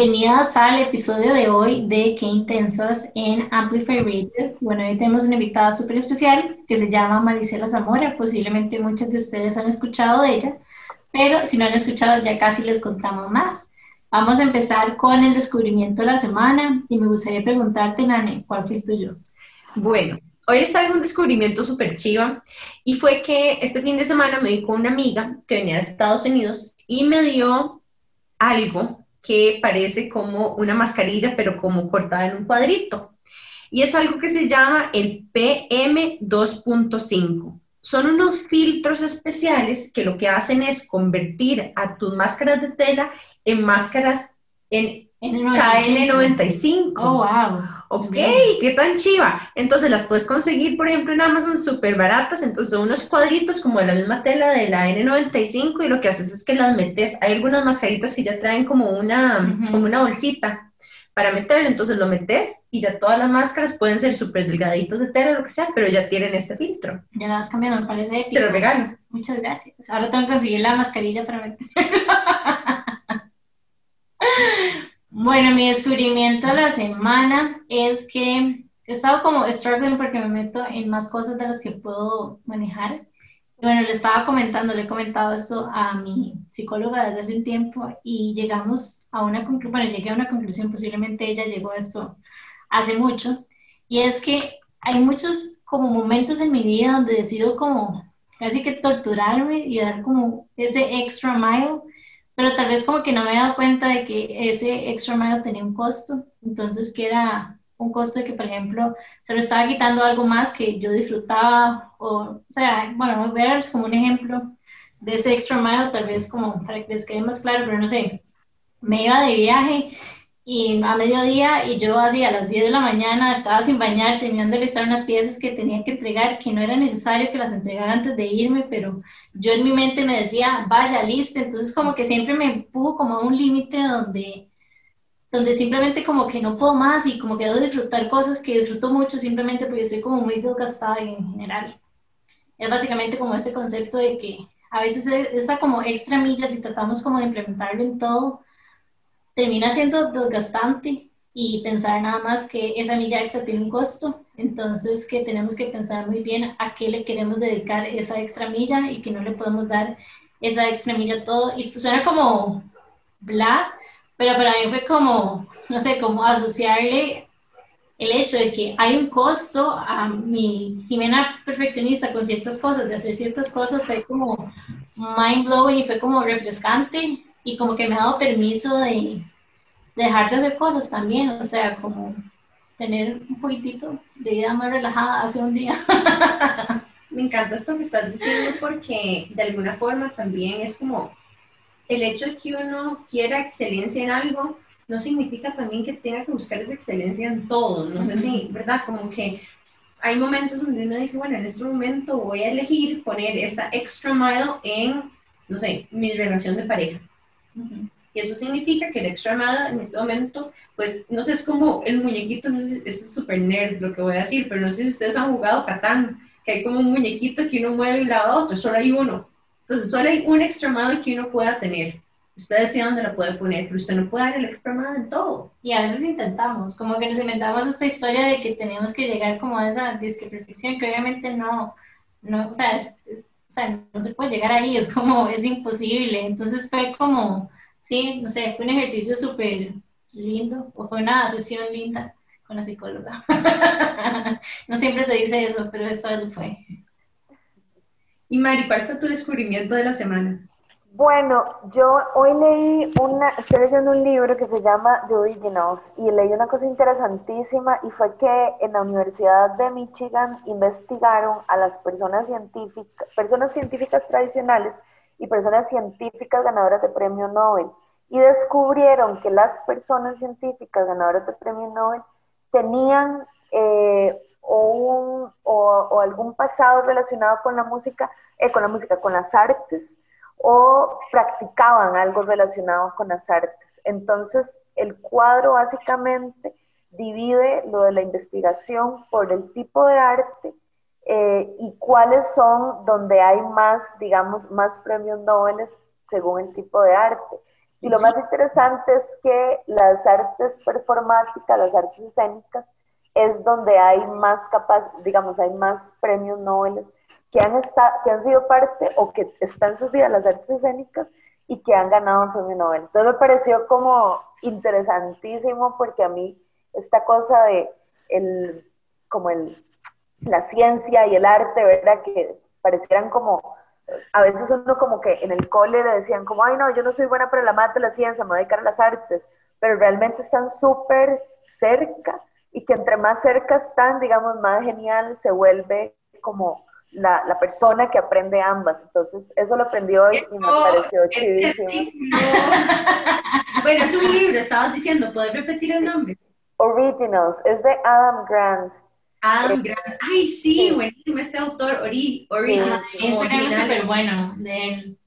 bienvenidas al episodio de hoy de Qué Intensas en Amplify Radio. Bueno, hoy tenemos una invitada súper especial que se llama Marisela Zamora. Posiblemente muchos de ustedes han escuchado de ella, pero si no han escuchado ya casi les contamos más. Vamos a empezar con el descubrimiento de la semana y me gustaría preguntarte, Nane, ¿cuál fue el tuyo? Bueno, hoy está un descubrimiento súper chiva y fue que este fin de semana me vi con una amiga que venía de Estados Unidos y me dio algo que parece como una mascarilla, pero como cortada en un cuadrito. Y es algo que se llama el PM2.5. Son unos filtros especiales que lo que hacen es convertir a tus máscaras de tela en máscaras en KN95. Oh, wow. Ok, qué tan chiva. Entonces las puedes conseguir, por ejemplo, en Amazon súper baratas. Entonces son unos cuadritos como de la misma tela de la N95 y lo que haces es que las metes. Hay algunas mascaritas que ya traen como una, como una bolsita para meter, entonces lo metes y ya todas las máscaras pueden ser súper delgaditos de tela o lo que sea, pero ya tienen este filtro. Ya las vas cambiando, me parece épico. Te lo regalo. Muchas gracias. Ahora tengo que conseguir la mascarilla para meter. Bueno, mi descubrimiento de la semana es que he estado como struggling porque me meto en más cosas de las que puedo manejar. Bueno, le estaba comentando, le he comentado esto a mi psicóloga desde hace un tiempo y llegamos a una conclusión, bueno, llegué a una conclusión, posiblemente ella llegó a esto hace mucho, y es que hay muchos como momentos en mi vida donde decido como casi que torturarme y dar como ese extra mile pero tal vez como que no me he dado cuenta de que ese extra mile tenía un costo, entonces que era un costo de que, por ejemplo, se lo estaba quitando algo más que yo disfrutaba, o, o sea, bueno, a como un ejemplo de ese extra mile, tal vez como para que les quede más claro, pero no sé, me iba de viaje y a mediodía y yo así a las 10 de la mañana estaba sin bañar terminando de listar unas piezas que tenía que entregar que no era necesario que las entregara antes de irme pero yo en mi mente me decía vaya lista entonces como que siempre me empujo como a un límite donde donde simplemente como que no puedo más y como que debo disfrutar cosas que disfruto mucho simplemente porque estoy como muy desgastada en general. Es básicamente como ese concepto de que a veces esa como extra milla si tratamos como de implementarlo en todo termina siendo desgastante y pensar nada más que esa milla extra tiene un costo, entonces que tenemos que pensar muy bien a qué le queremos dedicar esa extra milla y que no le podemos dar esa extra milla todo. Y suena como bla, pero para mí fue como, no sé, como asociarle el hecho de que hay un costo a mi Jimena perfeccionista con ciertas cosas, de hacer ciertas cosas, fue como mind blowing y fue como refrescante y como que me ha dado permiso de, dejar de hacer cosas también, o sea, como tener un poquitito de vida más relajada hace un día. me encanta esto que estás diciendo porque de alguna forma también es como el hecho de que uno quiera excelencia en algo no significa también que tenga que buscar esa excelencia en todo, no sé si, ¿verdad? Como que hay momentos donde uno dice, bueno, en este momento voy a elegir poner esta extra mile en, no sé, mi relación de pareja y eso significa que el extra en este momento, pues, no sé, es como el muñequito, no sé, es súper nerd lo que voy a decir, pero no sé si ustedes han jugado Catán, que hay como un muñequito que uno mueve de un lado a otro, solo hay uno. Entonces, solo hay un extra que uno pueda tener. Usted decide dónde la puede poner, pero usted no puede dar el extra en todo. Y a veces intentamos, como que nos inventamos esta historia de que tenemos que llegar como a esa disque perfección, que obviamente no, no, o sea, es o sea, no se puede llegar ahí, es como, es imposible. Entonces fue como, sí, no sé, fue un ejercicio súper lindo, o fue una sesión linda con la psicóloga. no siempre se dice eso, pero esta vez fue. Y Mari, ¿cuál fue tu descubrimiento de la semana? Bueno, yo hoy leí una, estoy leyendo un libro que se llama The Originals y leí una cosa interesantísima y fue que en la Universidad de Michigan investigaron a las personas científicas, personas científicas tradicionales y personas científicas ganadoras de premio Nobel y descubrieron que las personas científicas ganadoras de premio Nobel tenían eh, o, o, algún pasado relacionado con la música, eh, con la música, con las artes o practicaban algo relacionado con las artes. Entonces, el cuadro básicamente divide lo de la investigación por el tipo de arte eh, y cuáles son donde hay más, digamos, más premios Nobel según el tipo de arte. Y lo más interesante es que las artes performáticas, las artes escénicas, es donde hay más capaz, digamos, hay más premios Nobel que han, que han sido parte o que están sus vidas las artes escénicas y que han ganado un premio Nobel. Entonces me pareció como interesantísimo porque a mí esta cosa de el, como el, la ciencia y el arte, ¿verdad? Que parecieran como, a veces uno como que en el cole le decían como, ay no, yo no soy buena para la mate, la ciencia, me voy a dedicar a las artes, pero realmente están súper cerca y que entre más cerca están, digamos, más genial se vuelve como la, la, persona que aprende ambas. Entonces, eso lo aprendió hoy y me pareció chivísimo. bueno, es un libro, estabas diciendo, ¿puedes repetir el nombre? Originals, es de Adam Grant. Adam Grant, ay sí, buenísimo este autor, Ori, Original. Ese es súper bueno de él.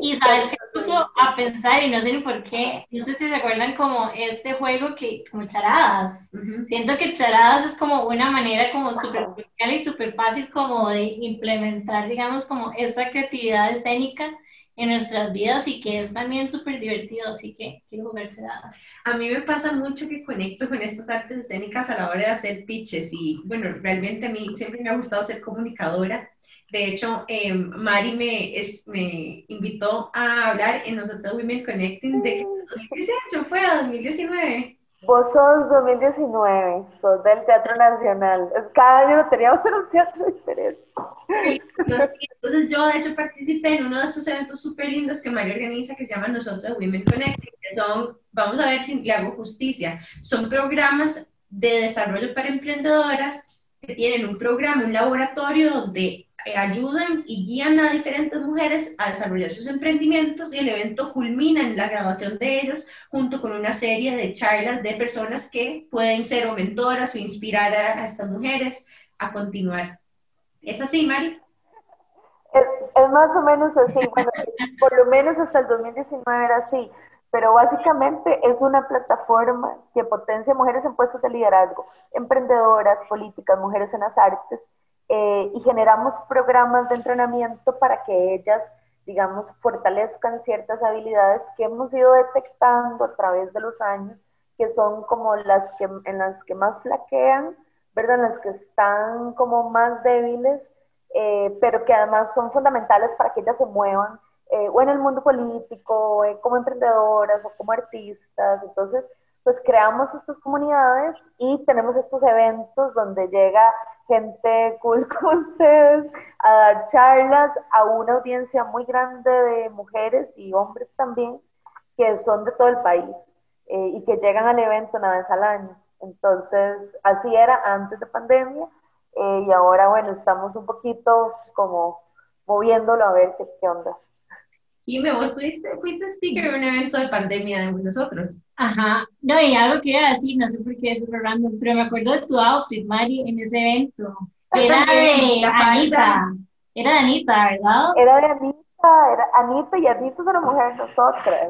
Y sabes que puso a pensar, y no sé ni por qué, no sé si se acuerdan como este juego que, como charadas. Siento que charadas es como una manera como súper y súper fácil como de implementar, digamos, como esa creatividad escénica en nuestras vidas y que es también súper divertido, así que quiero jugar charadas. A mí me pasa mucho que conecto con estas artes escénicas a la hora de hacer pitches y bueno, realmente a mí siempre me ha gustado ser comunicadora de hecho, eh, Mari me, es, me invitó a hablar en nosotros Women Connecting de 2018, fue a 2019. Vos sos 2019, sos del Teatro Nacional. Cada año teníamos en un teatro diferente. Entonces yo de hecho participé en uno de estos eventos súper lindos que Mari organiza que se llama Nosotros Women Connecting, son, vamos a ver si le hago justicia, son programas de desarrollo para emprendedoras que tienen un programa, un laboratorio donde ayudan y guían a diferentes mujeres a desarrollar sus emprendimientos y el evento culmina en la graduación de ellas junto con una serie de charlas de personas que pueden ser o mentoras o inspirar a, estas mujeres a continuar. ¿Es así, Mari? Es, es, más o menos así, bueno, por lo menos hasta el 2019 era así, pero básicamente es una plataforma que potencia mujeres en puestos de liderazgo, emprendedoras, políticas, mujeres en las artes, eh, y generamos programas de entrenamiento para que ellas, digamos, fortalezcan ciertas habilidades que hemos ido detectando a través de los años, que son como las que, en las que más flaquean, ¿verdad? En las que están como más débiles, eh, pero que además son fundamentales para que ellas se muevan, eh, o en el mundo político, como emprendedoras o como artistas. Entonces, pues creamos estas comunidades y tenemos estos eventos donde llega gente cool como ustedes a dar charlas a una audiencia muy grande de mujeres y hombres también que son de todo el país eh, y que llegan al evento una vez al año. Entonces, así era antes de pandemia eh, y ahora, bueno, estamos un poquito como moviéndolo a ver qué, qué onda. Y me vos fuiste, fuiste speaker en un evento de pandemia de nosotros. Aja, no, y algo que iba a decir, no sé por qué es súper random, pero me acuerdo de tu outfit, Mari, en ese evento. Era de Anita. Era de Anita, ¿verdad? Era de Anita, era Anita y Anita es una mujer de nosotras.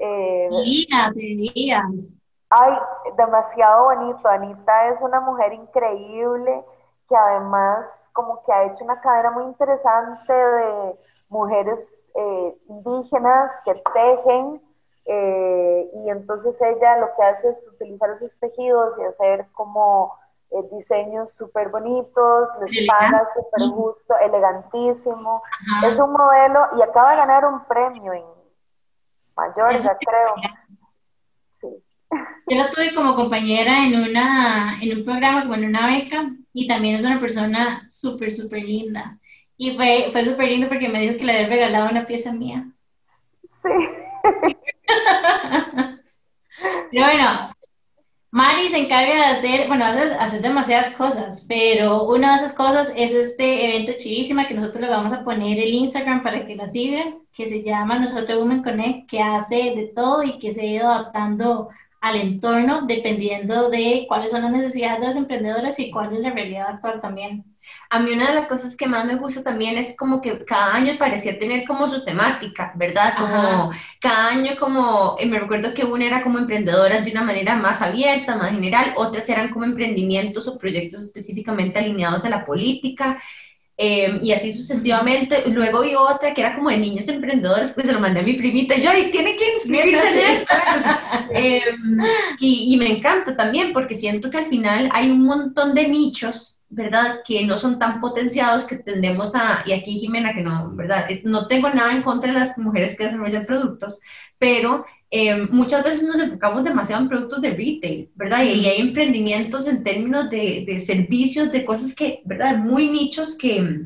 Eh, te. Ay, demasiado bonito. Anita es una mujer increíble que además como que ha hecho una cadena muy interesante de mujeres eh, indígenas que tejen eh, y entonces ella lo que hace es utilizar esos tejidos y hacer como eh, diseños súper bonitos, les paga súper justo, elegantísimo. Es un modelo y acaba de ganar un premio en Mallorca, creo. Yo la tuve como compañera en, una, en un programa, como en una beca, y también es una persona súper, súper linda. Y fue, fue súper lindo porque me dijo que le había regalado una pieza mía. Sí. pero bueno, Mari se encarga de hacer, bueno, hacer, hacer demasiadas cosas, pero una de esas cosas es este evento chivísima que nosotros le vamos a poner el Instagram para que la sigan, que se llama Nosotros Women Connect, que hace de todo y que se ha ido adaptando al entorno dependiendo de cuáles son las necesidades de las emprendedoras y cuál es la realidad actual también. A mí una de las cosas que más me gusta también es como que cada año parecía tener como su temática, ¿verdad? Como cada año como, eh, me recuerdo que una era como emprendedoras de una manera más abierta, más general, otras eran como emprendimientos o proyectos específicamente alineados a la política. Em, y así sucesivamente. Luego vi otra que era como de niños emprendedores, pues se lo mandé a mi primita. Y yo, y tiene que inscribirse en esta. Em, y, y, me encanta también porque siento que al final hay un montón de nichos, ¿verdad? Que no son tan potenciados que tendemos a, y aquí Jimena, que no, ¿verdad? No tengo nada en contra de las mujeres que desarrollan productos, pero Em, muchas veces nos enfocamos demasiado en productos de retail, ¿verdad? Y, hay emprendimientos en términos de, de, servicios, de cosas que, ¿verdad? Muy nichos que,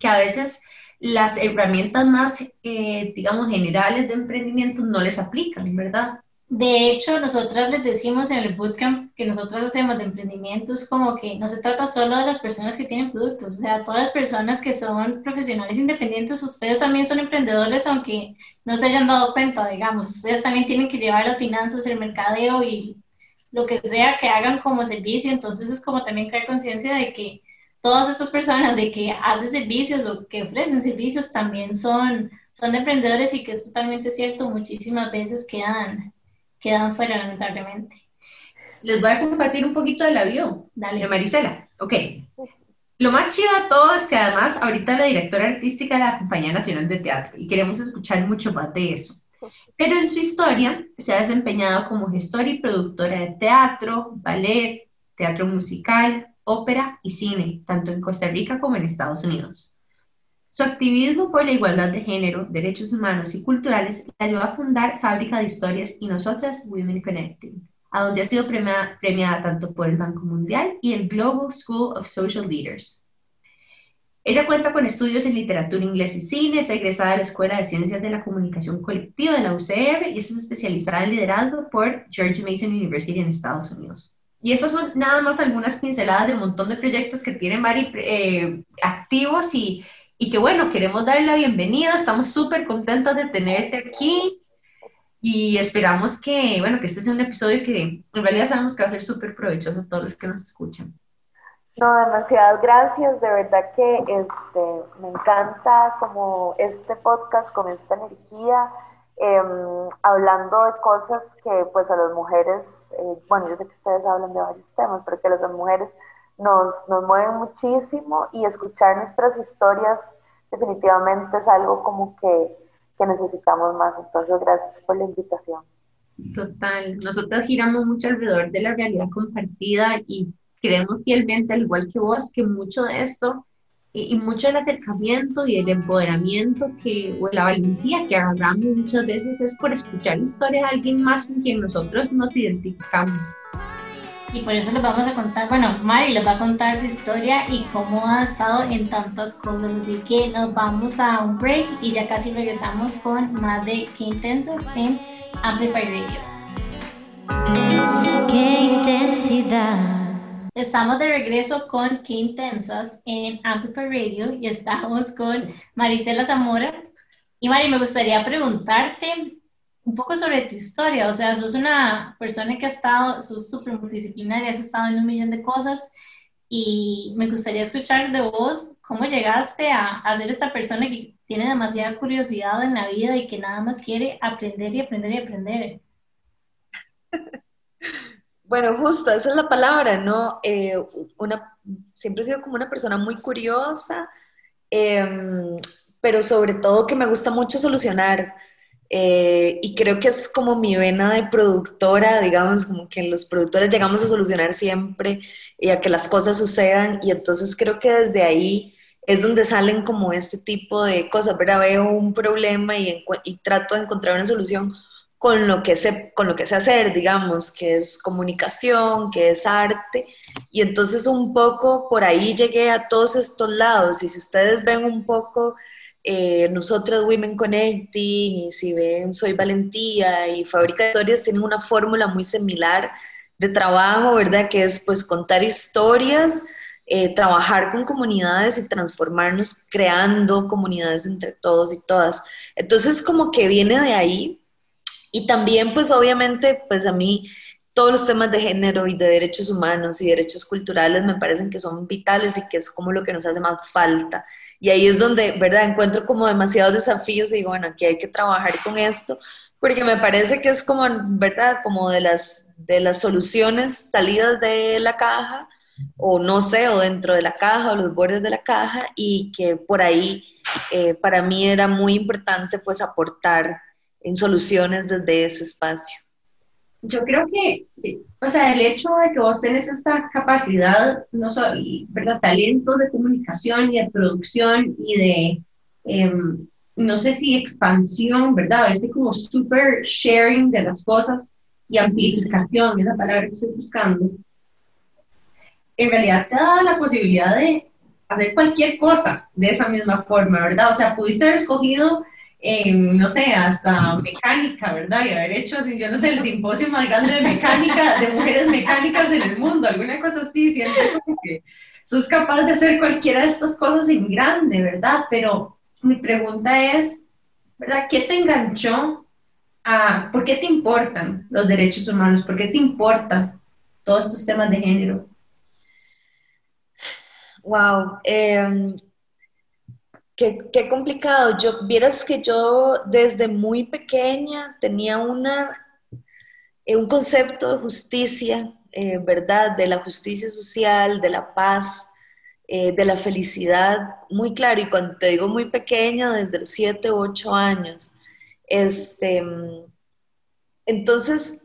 que a veces las herramientas más, eh, digamos, generales de emprendimiento no les aplican, ¿verdad? De hecho, nosotras les decimos en el bootcamp que nosotras hacemos de emprendimientos como que no se trata solo de las personas que tienen productos, o sea, todas las personas que son profesionales independientes, ustedes también son emprendedores, aunque no se hayan dado cuenta, digamos, ustedes también tienen que llevar las finanzas, el mercadeo y lo que sea que hagan como servicio, entonces es como también crear conciencia de que todas estas personas de que hacen servicios o que ofrecen servicios también son, son emprendedores y que es totalmente cierto, muchísimas veces quedan quedan fuera lamentablemente. Les voy a compartir un poquito del avión. Dale. Marisela. Ok. Lo más chido de todo es que además ahorita la directora artística de la Compañía Nacional de Teatro y queremos escuchar mucho más de eso. Pero en su historia se ha desempeñado como gestora y productora de teatro, ballet, teatro musical, ópera y cine, tanto en Costa Rica como en Estados Unidos. Su activismo por la igualdad de género, derechos humanos y culturales la ayudó a fundar Fábrica de Historias y Nosotras Women Connecting, a donde ha sido premiada, tanto por el Banco Mundial y el Global School of Social Leaders. Ella cuenta con estudios en literatura inglés y cine, es egresada de la Escuela de Ciencias de la Comunicación Colectiva de la UCR y es especializada en liderazgo por George Mason University en Estados Unidos. Y esas son nada más algunas pinceladas de un montón de proyectos que tiene Mari eh, activos y y que bueno, queremos darle la bienvenida, estamos súper contentos de tenerte aquí y esperamos que, bueno, que este sea un episodio que en realidad sabemos que va a ser súper provechoso a todos los que nos escuchan. No, demasiadas gracias, de verdad que este, me encanta como este podcast con esta energía, em, hablando de cosas que pues a las mujeres, eh, bueno, yo sé que ustedes hablan de varios temas, pero que a las mujeres nos, nos mueven muchísimo y escuchar nuestras historias definitivamente es algo como que, que necesitamos más. Entonces, gracias por la invitación. Total, nosotros giramos mucho alrededor de la realidad compartida y creemos fielmente, al igual que vos, que mucho de esto y, mucho del acercamiento y el empoderamiento que, o la valentía que agarramos muchas veces es por escuchar la historia de alguien más con quien nosotros nos identificamos y por eso les vamos a contar, bueno, Mari les va a contar su historia y cómo ha estado en tantas cosas, así que nos vamos a un break y ya casi regresamos con más de Qué Intensas en Amplify Radio. Qué intensidad. Estamos de regreso con Qué Intensas en Amplify Radio y estamos con Marisela Zamora. Y Mari, me gustaría preguntarte, un poco sobre tu historia, o sea, sos una persona que ha estado, sos súper multidisciplinaria, has estado en un millón de cosas y me gustaría escuchar de vos cómo llegaste a, a ser esta persona que tiene demasiada curiosidad en la vida y que nada más quiere aprender y aprender y aprender. Bueno, justo, esa es la palabra, ¿no? Eh, una, siempre he sido como una persona muy curiosa, em, pero sobre todo que me gusta mucho solucionar eh, y creo que es como mi vena de productora, digamos, como que los productores llegamos a solucionar siempre y a que las cosas sucedan. Y entonces creo que desde ahí es donde salen como este tipo de cosas, pero Veo un problema y, y, trato de encontrar una solución con lo, que sé, con lo que sé hacer, digamos, que es comunicación, que es arte. Y entonces un poco por ahí llegué a todos estos lados. Y si ustedes ven un poco eh, nosotras Women Connecting y si ven Soy Valentía y Fábrica de Historias tienen una fórmula muy similar de trabajo, ¿verdad? Que es pues contar historias, eh, trabajar con comunidades y transformarnos creando comunidades entre todos y todas. Entonces como que viene de ahí y también pues obviamente pues a mí todos los temas de género y de derechos humanos y derechos culturales me parecen que son vitales y que es como lo que nos hace más falta y ahí es donde, ¿verdad? Encuentro como demasiados desafíos y digo, bueno, aquí hay que trabajar con esto, porque me parece que es como, ¿verdad? Como de las, de las soluciones salidas de la caja, o no sé, o dentro de la caja o los bordes de la caja y que por ahí eh, para mí era muy importante pues aportar en soluciones desde ese espacio. Yo creo que, o sea, el hecho de que vos tenés esta capacidad, no solo, ¿verdad? Talento de comunicación y de producción y de, em, no sé si expansión, ¿verdad? Este como super sharing de las cosas y amplificación, es la palabra que estoy buscando. En realidad te da la posibilidad de hacer cualquier cosa de esa misma forma, ¿verdad? O sea, pudiste haber escogido no sé, hasta mecánica, ¿verdad? Y haber hecho así, yo no sé, el simposio más grande de mecánica, de mujeres mecánicas en el mundo, alguna cosa así, siento que sos capaz de hacer cualquiera de estas cosas en grande, ¿verdad? Pero mi pregunta es, ¿verdad? ¿Qué te enganchó a, por qué te importan los derechos humanos? ¿Por qué te importan todos estos temas de género? Wow. Qué, complicado. Yo, vieras que yo desde muy pequeña tenía eh, un concepto de justicia, eh, ¿verdad? De la justicia social, de la paz, eh, de la felicidad, muy claro. Y cuando te digo muy pequeña, desde los 7 u 8 años. Este, entonces,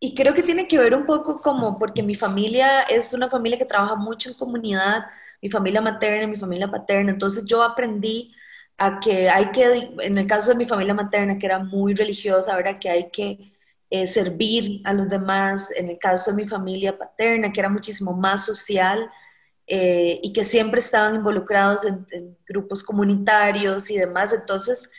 y creo que tiene que ver un poco como, porque mi familia es una familia que trabaja mucho en comunidad, mi familia materna, mi familia paterna. Entonces yo aprendí a que hay que, en el caso de mi familia materna, que era muy religiosa, ahora que hay que eh, servir a los demás. En el caso de mi familia paterna, que era muchísimo más social eh, y que siempre estaban involucrados en, grupos comunitarios y demás. Entonces,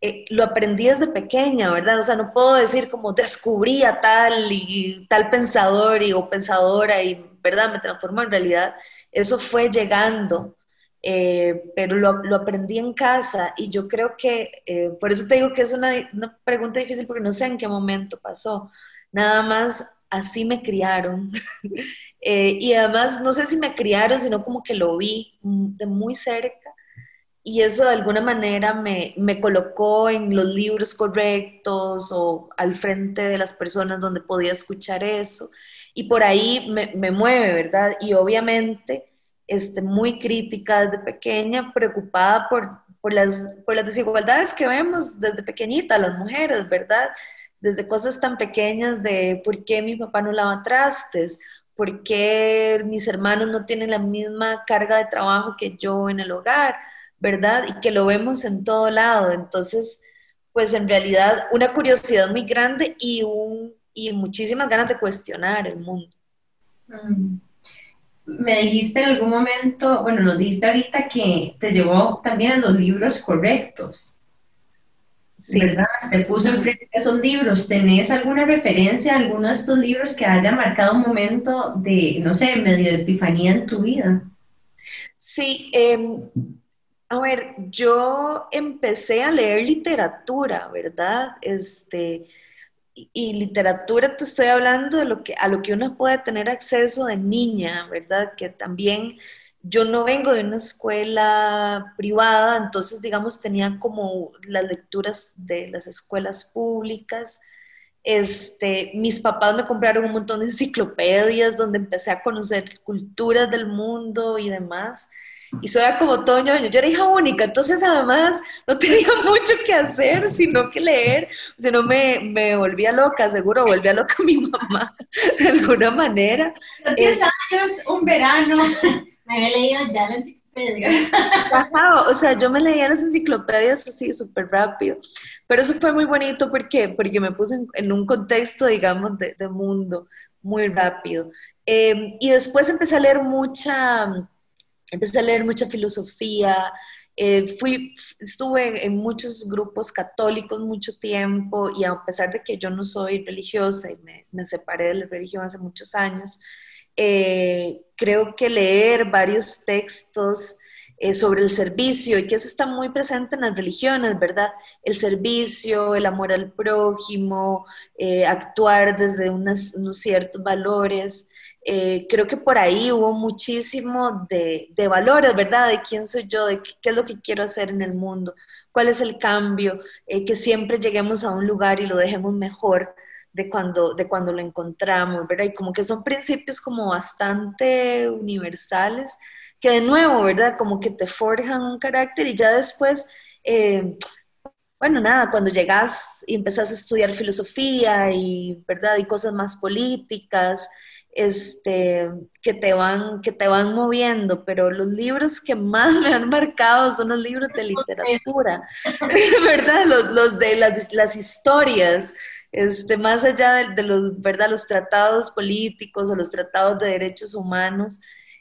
eh, lo aprendí desde pequeña, ¿verdad? O sea, no puedo decir como descubrí a tal y tal pensador y, o pensadora y, ¿verdad? Me transformó en realidad eso fue llegando, eh, pero lo, aprendí en casa y yo creo que, eh, por eso te digo que es una, pregunta difícil porque no sé en qué momento pasó. Nada más así me criaron. Eh, y además, no sé si me criaron, sino como que lo vi de muy cerca. Y eso de alguna manera me, me colocó en los libros correctos o al frente de las personas donde podía escuchar eso y por ahí me, me mueve, ¿verdad? Y obviamente este, muy crítica desde pequeña, preocupada por, por, las, por las desigualdades que vemos desde pequeñita, las mujeres, ¿verdad? Desde cosas tan pequeñas de por qué mi papá no lava trastes, por qué mis hermanos no tienen la misma carga de trabajo que yo en el hogar, ¿verdad? Y que lo vemos en todo lado. Entonces, pues en realidad una curiosidad muy grande y un y muchísimas ganas de cuestionar el mundo. Mm. Me dijiste en algún momento, bueno, nos dijiste ahorita que te llevó también a los libros correctos. Sí. ¿Verdad? Te puso enfrente esos libros. ¿Tenés alguna referencia a alguno de estos libros que haya marcado un momento de, no sé, medio de epifanía en tu vida? Sí, em, a ver, yo empecé a leer literatura, ¿verdad? Este, y literatura te estoy hablando de lo que, a lo que uno puede tener acceso de niña, ¿verdad? Que también yo no vengo de una escuela privada, entonces digamos tenía como las lecturas de las escuelas públicas. Este, mis papás me compraron un montón de enciclopedias donde empecé a conocer culturas del mundo y demás y soy como todo Yo era hija única, entonces además no tenía mucho que hacer, sino que leer. O no me, me volvía loca, seguro volvía loca mi mamá de alguna manera. 10 años, un verano, me había leído ya la enciclopedia. o sea, yo me leía las enciclopedias así súper rápido. Pero eso fue muy bonito porque, porque me puse en, un contexto, digamos, de, de mundo muy rápido. Eh, y después empecé a leer mucha empecé a leer mucha filosofía, eh, fui, estuve en muchos grupos católicos mucho tiempo y a pesar de que yo no soy religiosa y me, me separé de la religión hace muchos años, eh, creo que leer varios textos eh, sobre el servicio y que eso está muy presente en las religiones, ¿verdad? El servicio, el amor al prójimo, actuar desde unos ciertos valores. Eh, creo que por ahí hubo muchísimo de, valores, ¿verdad? De quién soy yo, de qué, es lo que quiero hacer en el mundo, cuál es el cambio, eh, que siempre lleguemos a un lugar y lo dejemos mejor, de cuando, de cuando lo encontramos, ¿verdad? Y como que son principios como bastante universales, que de nuevo, ¿verdad? Como que te forjan un carácter y ya después, eh, bueno, nada, cuando llegas y empezás a estudiar filosofía y, ¿verdad? Y cosas más políticas, este, que, te van, que te van moviendo, pero los libros que más me han marcado son los libros de literatura, ¿verdad? Los, de las, las, historias, este, más allá de, los, ¿verdad? los tratados políticos o los tratados de derechos humanos.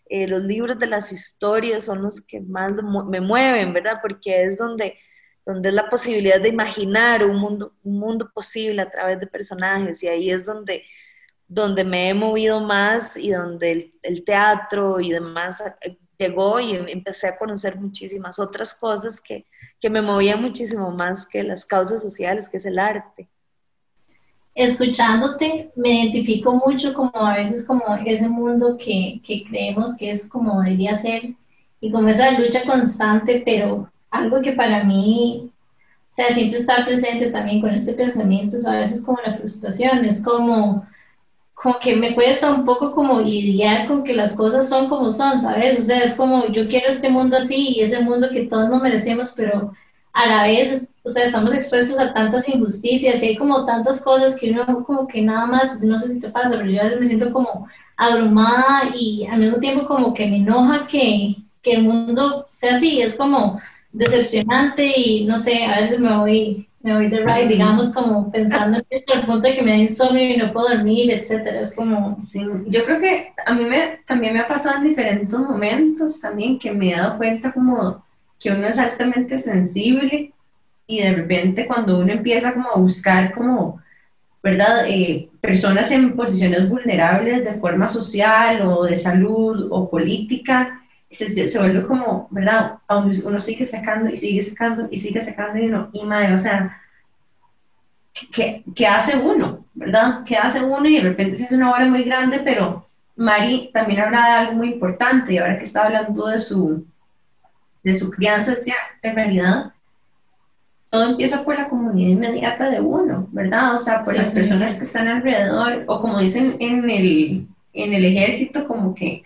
Eh, los libros de las historias son los que más me mueven, ¿verdad? Porque es donde, donde es la posibilidad de imaginar un mundo, un mundo posible a través de personajes y ahí es donde donde me he movido más y donde el, teatro y demás eh, llegó y empecé a conocer muchísimas otras cosas que, que me movían muchísimo más que las causas sociales, que es el arte. Escuchándote, me identifico mucho como a veces como ese mundo que, que creemos que es como debería ser y como esa lucha constante, pero algo que para mí, o sea, siempre estar presente también con este pensamiento, a veces como la frustración, es como como que me cuesta un poco como lidiar con que las cosas son como son, ¿sabes? O sea, es como yo quiero este mundo así y ese mundo que todos nos merecemos, pero a la vez, o sea, estamos expuestos a tantas injusticias y hay como tantas cosas que uno como que nada más, no sé si te pasa, pero yo a veces me siento como abrumada y al mismo tiempo como que me enoja que, que el mundo sea así, es como decepcionante y no sé, a veces me voy me voy de ride, digamos, como pensando en esto, al punto de que me da insomnio y no puedo dormir, etcétera. Es como... Sí, yo creo que a mí me, también me ha pasado en diferentes momentos también que me he dado cuenta como que uno es altamente sensible y de repente cuando uno empieza como a buscar como, ¿verdad? Eh, personas en posiciones vulnerables de forma social o de salud o política, se, se, vuelve como, ¿verdad? Uno sigue sacando y sigue sacando y sigue sacando y uno, y madre, o sea, ¿qué, ¿qué, hace uno, verdad? ¿Qué hace uno? Y de repente se hace una obra muy grande, pero Mari también habla de algo muy importante y ahora que está hablando de su, de su crianza, decía, en realidad, todo empieza por la comunidad inmediata de uno, ¿verdad? O sea, por las personas que están alrededor, o como dicen en el, en el ejército, como que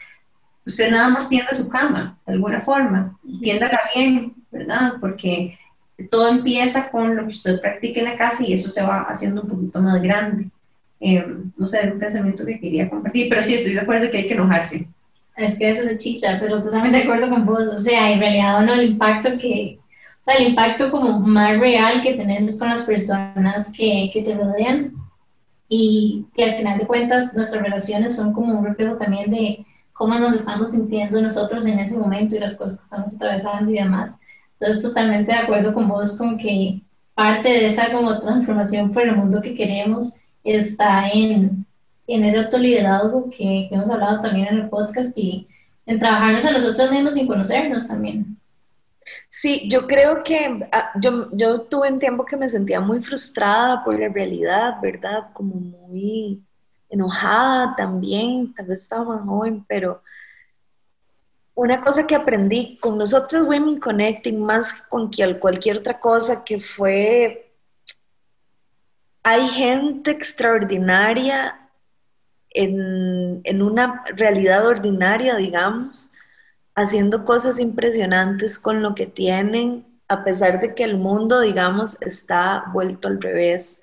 usted nada más tienda su cama, de alguna forma, tiéndala bien, ¿verdad? Porque todo empieza con lo que usted practica en la casa y eso se va haciendo un poquito más grande. Eh, no sé, era un pensamiento que quería compartir, pero sí estoy de acuerdo que hay que enojarse. Es que eso es de chicha, pero totalmente de acuerdo con vos. O sea, en realidad no el impacto que, o sea, el impacto como más real que tenés es con las personas que, que te rodean y que al final de cuentas nuestras relaciones son como un reflejo también de, cómo nos estamos sintiendo nosotros en ese momento y las cosas que estamos atravesando y demás. Entonces, totalmente de acuerdo con vos con que parte de esa como transformación por el mundo que queremos está en, en ese autoliderazgo que, que hemos hablado también en el podcast y en trabajarnos a nosotros mismos sin conocernos también. Sí, yo creo que ah, yo, yo tuve un tiempo que me sentía muy frustrada por la realidad, ¿verdad? Como muy enojada también, tal vez estaba más joven, pero una cosa que aprendí con nosotros Women Connecting, más con cualquier otra cosa, que fue, hay gente extraordinaria en, en una realidad ordinaria, digamos, haciendo cosas impresionantes con lo que tienen, a pesar de que el mundo, digamos, está vuelto al revés.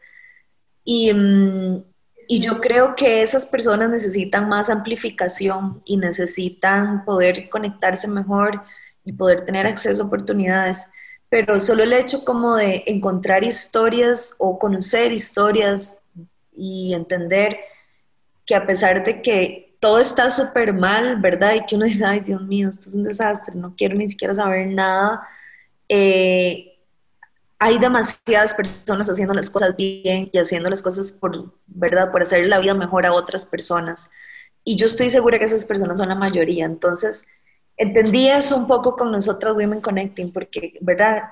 Y, mm, y yo creo que esas personas necesitan más amplificación y necesitan poder conectarse mejor y poder tener acceso a oportunidades. Pero solo el hecho como de encontrar historias o conocer historias y entender que a pesar de que todo está súper mal, ¿verdad? Y que uno dice, ay Dios mío, esto es un desastre, no quiero ni siquiera saber nada. Eh, hay demasiadas personas haciendo las cosas bien y haciendo las cosas por, ¿verdad? Por hacer la vida mejor a otras personas. Y yo estoy segura que esas personas son la mayoría. Entonces, entendí eso un poco con nosotras Women Connecting, porque, ¿verdad?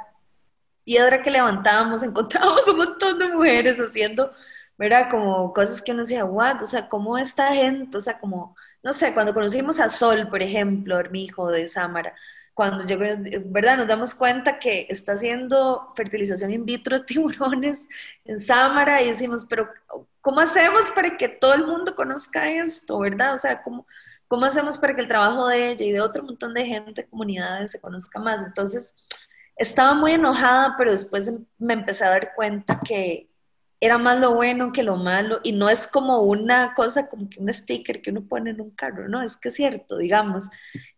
Piedra que levantábamos, encontrábamos un montón de mujeres haciendo, ¿verdad? Como cosas que uno decía, what? O sea, ¿cómo esta gente? O sea, como, no sé, cuando conocimos a Sol, por ejemplo, mi hijo de Samara, cuando llegó, ¿verdad? Nos damos cuenta que está haciendo fertilización in vitro de tiburones en Sámara y decimos, pero ¿cómo hacemos para que todo el mundo conozca esto, verdad? O sea, ¿cómo, cómo hacemos para que el trabajo de ella y de otro montón de gente, comunidades, se conozca más? Entonces, estaba muy enojada, pero después me empecé a dar cuenta que era más lo bueno que lo malo y no es como una cosa, como que un sticker que uno pone en un carro, no, es que es cierto, digamos.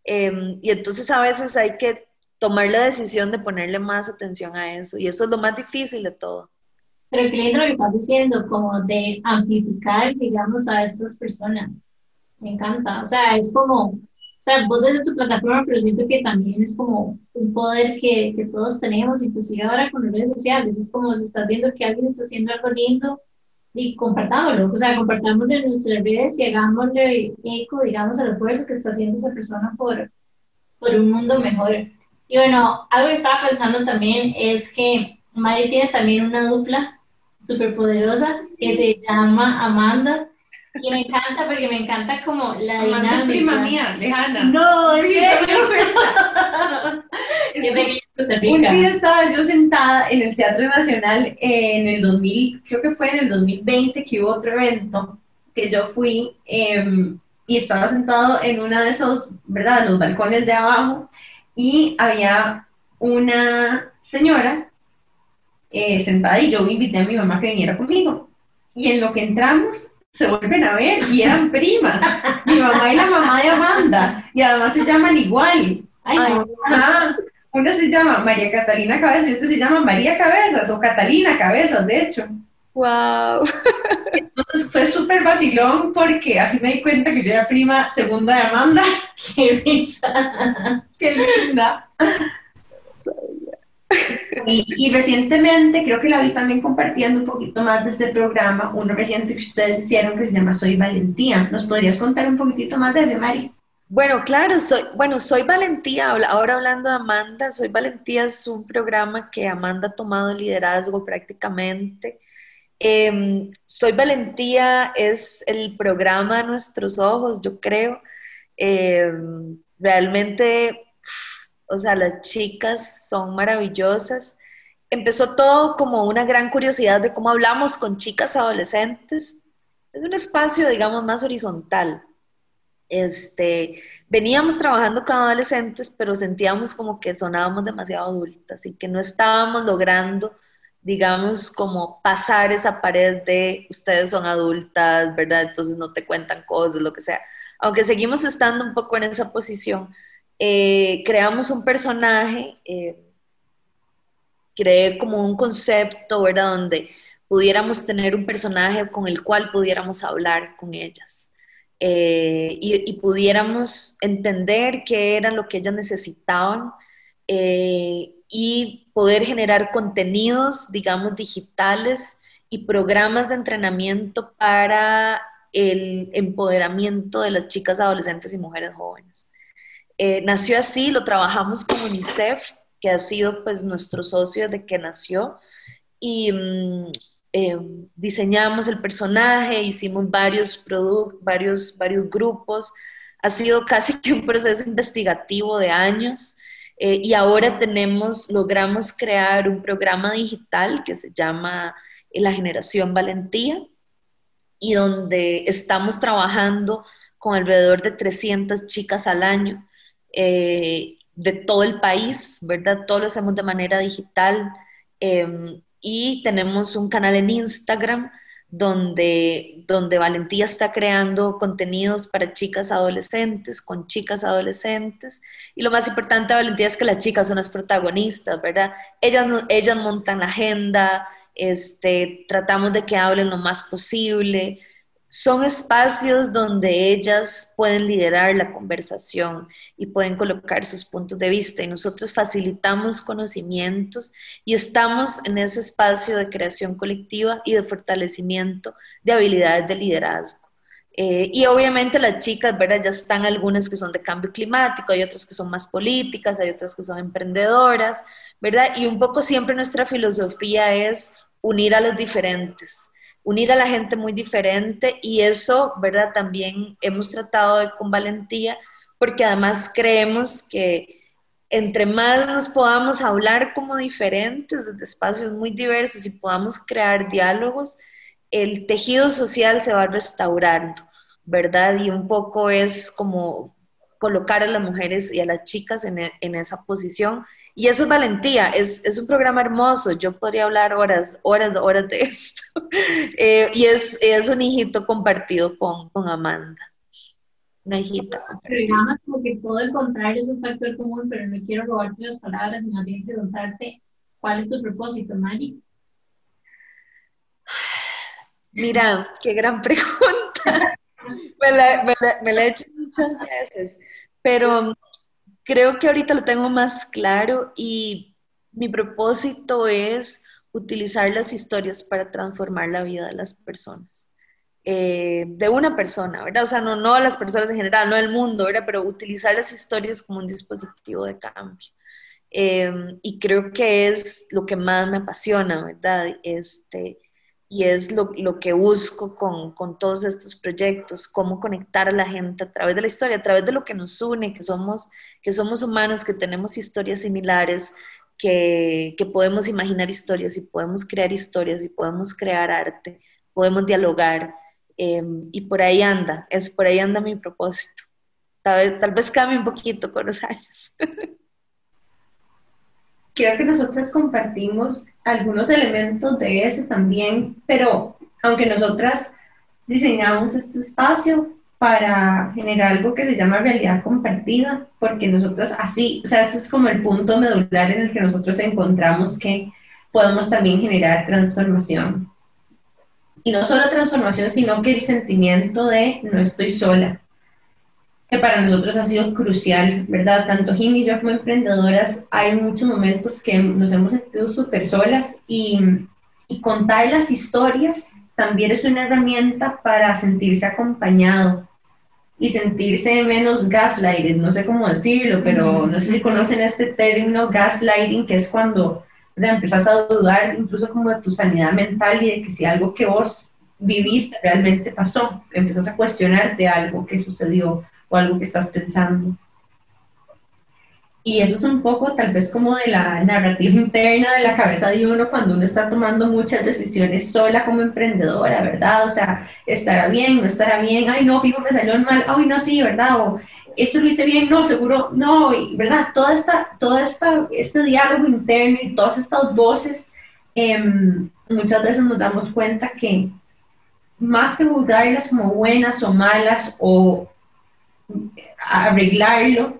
Em, y entonces a veces hay que tomar la decisión de ponerle más atención a eso y eso es lo más difícil de todo. Pero qué lindo lo que estás diciendo, como de amplificar, digamos, a estas personas. Me encanta. O sea, es como o sea, vos desde tu plataforma, pero siento que también es como un poder que, que todos tenemos, inclusive ahora con las redes sociales, es como si estás viendo que alguien está haciendo algo lindo y compartámoslo, o sea, compartámoslo en nuestras redes y hagámosle eco, digamos, al esfuerzo que está haciendo esa persona por, por un mundo mejor. Y bueno, algo que estaba pensando también es que Mari tiene también una dupla súper poderosa que se llama Amanda y me encanta porque me encanta como la Amanda dinámica. es prima mía, lejana. No, sí, Qué Un día estaba yo sentada en el Teatro Nacional en el 2000, creo que fue en el 2020 que hubo otro evento que yo fui em, y estaba sentado en uno de esos, ¿verdad? Los balcones de abajo y había una señora eh, sentada y yo invité a mi mamá que viniera conmigo. Y en lo que entramos, se vuelven a ver y eran primas. Mi mamá y la mamá de Amanda. Y además se llaman igual. Una se llama María Catalina Cabezas y otra se llama María Cabezas o Catalina Cabezas, de hecho. Wow. Entonces fue súper vacilón porque así me di cuenta que yo era prima segunda de Amanda. Qué risa. Qué linda. Y, recientemente, creo que la vi también compartiendo un poquito más de este programa, uno reciente que ustedes hicieron que se llama Soy Valentía. ¿Nos podrías contar un poquitito más de ese, Mari? Bueno, claro, soy, bueno, Soy Valentía, ahora hablando de Amanda, Soy Valentía es un programa que Amanda ha tomado liderazgo prácticamente. Em, soy Valentía es el programa de nuestros ojos, yo creo. Em, realmente o sea, las chicas son maravillosas. Empezó todo como una gran curiosidad de cómo hablamos con chicas adolescentes. Es un espacio, digamos, más horizontal. Este, veníamos trabajando con adolescentes, pero sentíamos como que sonábamos demasiado adultas y que no estábamos logrando, digamos, como pasar esa pared de ustedes son adultas, ¿verdad? Entonces no te cuentan cosas, lo que sea. Aunque seguimos estando un poco en esa posición, eh, creamos un personaje, eh, creé como un concepto, ¿verdad? Donde pudiéramos tener un personaje con el cual pudiéramos hablar con ellas eh, y, pudiéramos entender qué era lo que ellas necesitaban y poder generar contenidos, digamos, digitales y programas de entrenamiento para el empoderamiento de las chicas, adolescentes y mujeres jóvenes. Eh, nació así, lo trabajamos con UNICEF, que ha sido pues nuestro socio desde que nació, y mm, eh, diseñamos el personaje, hicimos varios productos, varios, varios grupos, ha sido casi que un proceso investigativo de años, eh, y ahora tenemos, logramos crear un programa digital que se llama La Generación Valentía, y donde estamos trabajando con alrededor de 300 chicas al año eh, de todo el país, ¿verdad? Todo lo hacemos de manera digital em, y tenemos un canal en Instagram donde, donde Valentía está creando contenidos para chicas adolescentes, con chicas adolescentes. Y lo más importante de Valentía es que las chicas son las protagonistas, ¿verdad? Ellas, ellas montan la agenda, este, tratamos de que hablen lo más posible, son espacios donde ellas pueden liderar la conversación y pueden colocar sus puntos de vista y nosotros facilitamos conocimientos y estamos en ese espacio de creación colectiva y de fortalecimiento de habilidades de liderazgo. Eh, y obviamente las chicas, ¿verdad? Ya están algunas que son de cambio climático, hay otras que son más políticas, hay otras que son emprendedoras, ¿verdad? Y un poco siempre nuestra filosofía es unir a los diferentes unir a la gente muy diferente y eso, ¿verdad? También hemos tratado de, con valentía porque además creemos que entre más nos podamos hablar como diferentes, desde espacios muy diversos y podamos crear diálogos, el tejido social se va restaurando, ¿verdad? Y un poco es como colocar a las mujeres y a las chicas en, e, esa posición. Y eso es valentía, es, un programa hermoso, yo podría hablar horas, horas, horas de esto. Eh, y es, es un hijito compartido con, con Amanda una hijita. Pero digamos como que todo el contrario es un factor común, pero no quiero robarte las palabras, sino que preguntarte cuál es tu propósito, Mari. Mira, qué gran pregunta. Me, la, me la he hecho muchas veces, pero creo que ahorita lo tengo más claro y mi propósito es utilizar las historias para transformar la vida de las personas. Eh, de una persona, ¿verdad? O sea, no, no a las personas en general, no el mundo, ¿verdad? Pero utilizar las historias como un dispositivo de cambio. Em, y creo que es lo que más me apasiona, ¿verdad? Este, y es lo, lo que busco con, con, todos estos proyectos, cómo conectar a la gente a través de la historia, a través de lo que nos une, que somos, que somos humanos, que tenemos historias similares, que, que podemos imaginar historias y podemos crear historias y podemos crear arte, podemos dialogar. Em, y por ahí anda, es por ahí anda mi propósito. Tal vez, tal vez cambie un poquito con los años. Creo que nosotras compartimos algunos elementos de eso también, pero aunque nosotras diseñamos este espacio para generar algo que se llama realidad compartida, porque nosotras así, o sea, ese es como el punto medular en el que nosotros encontramos que podemos también generar transformación. Y no solo transformación, sino que el sentimiento de no estoy sola, que para nosotros ha sido crucial, ¿verdad? Tanto Jim y yo como emprendedoras, hay muchos momentos que nos hemos sentido súper solas y, y contar las historias también es una herramienta para sentirse acompañado y sentirse menos gaslighted, no sé cómo decirlo, pero no sé si conocen este término gaslighting, que es cuando empezás a dudar incluso como de tu sanidad mental y de que si algo que vos viviste realmente pasó, empezás a cuestionarte algo que sucedió o algo que estás pensando. Y eso es un poco tal vez como de la narrativa interna de la cabeza de uno cuando uno está tomando muchas decisiones sola como emprendedora, ¿verdad? O sea, estará bien, no estará bien, ay no, fijo, me salió mal, ay no, sí, ¿verdad? O eso lo hice bien, no, seguro, no, ¿verdad? Toda esta, toda esta, este diálogo interno y todas estas voces, em, muchas veces nos damos cuenta que más que juzgarlas como buenas o malas o arreglarlo,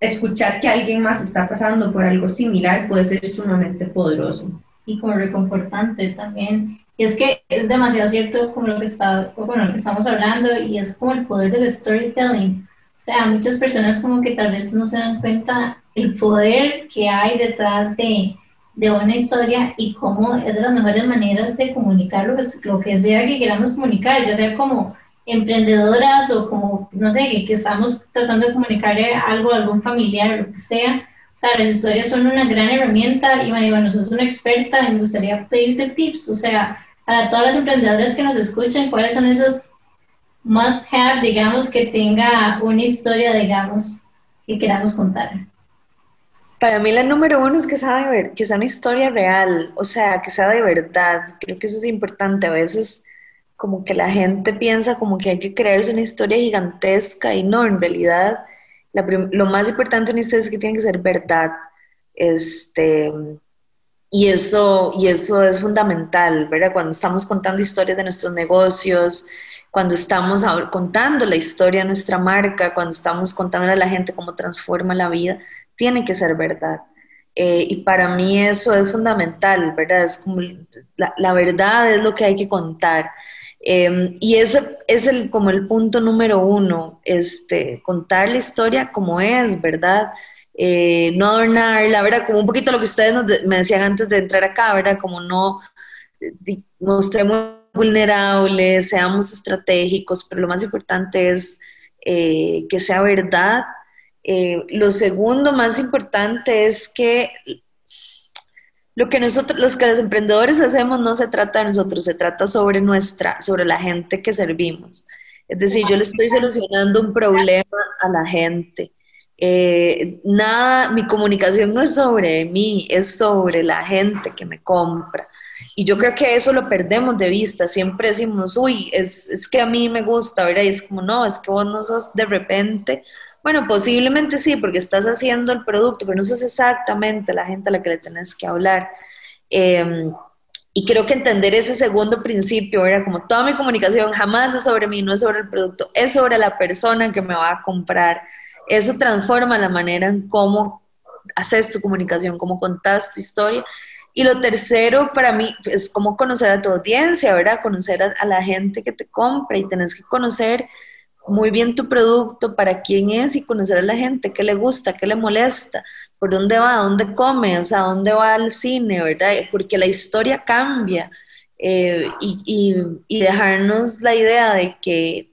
escuchar que alguien más está pasando por algo similar puede ser sumamente poderoso. Y como reconfortante también. Y es que es demasiado cierto como lo que, está, lo que estamos hablando y es como el poder del storytelling o sea, muchas personas como que tal vez no se dan cuenta el poder que hay detrás de, de una historia y cómo es de las mejores maneras de comunicar lo que, lo que sea que queramos comunicar, ya sea como emprendedoras o como, no sé, que, estamos tratando de comunicarle algo a algún familiar, lo que sea. O sea, las historias son una gran herramienta y bueno, sos una experta y me gustaría pedirte tips, o sea, para todas las emprendedoras que nos escuchan, ¿cuáles son esos must have, digamos, que tenga una historia, digamos, que queramos contar? Para mí la número uno es que sea, de que sea una historia real, o sea, que sea de verdad. Creo que eso es importante. A veces como que la gente piensa como que hay que crearse una historia gigantesca y no, en realidad lo más importante en historia es que tiene que ser verdad. Este, y eso, y eso es fundamental, ¿verdad? Cuando estamos contando historias de nuestros negocios, cuando estamos contando la historia de nuestra marca, cuando estamos contando a la gente cómo transforma la vida, tiene que ser verdad. Eh, y para mí eso es fundamental, ¿verdad? Es como la, verdad es lo que hay que contar. Em, y ese es el, como el punto número uno, este, contar la historia como es, ¿verdad? Eh, no adornarla, ¿verdad? Como un poquito lo que ustedes me decían antes de entrar acá, ¿verdad? Como no mostremos vulnerables, seamos estratégicos, pero lo más importante es eh, que sea verdad. Eh, lo segundo más importante es que lo que nosotros, los que los emprendedores hacemos no se trata de nosotros, se trata sobre nuestra, sobre la gente que servimos. Es decir, yo le estoy solucionando un problema a la gente. Eh, nada, mi comunicación no es sobre mí, es sobre la gente que me compra. Y yo creo que eso lo perdemos de vista. Siempre decimos, uy, es, es que a mí me gusta, ¿verdad? Y es como, no, es que vos no sos de repente. Bueno, posiblemente sí, porque estás haciendo el producto, pero no sos exactamente la gente a la que le tenés que hablar. Em, y creo que entender ese segundo principio, era como toda mi comunicación jamás es sobre mí, no es sobre el producto, es sobre la persona que me va a comprar. Eso transforma la manera en cómo haces tu comunicación, cómo contás tu historia. Y lo tercero para mí es cómo conocer a tu audiencia, ¿verdad? Conocer a, a la gente que te compra y tenés que conocer muy bien tu producto, para quién es y conocer a la gente, qué le gusta, qué le molesta, por dónde va, dónde come, o sea, dónde va al cine, ¿verdad? Porque la historia cambia eh, y, y, dejarnos la idea de que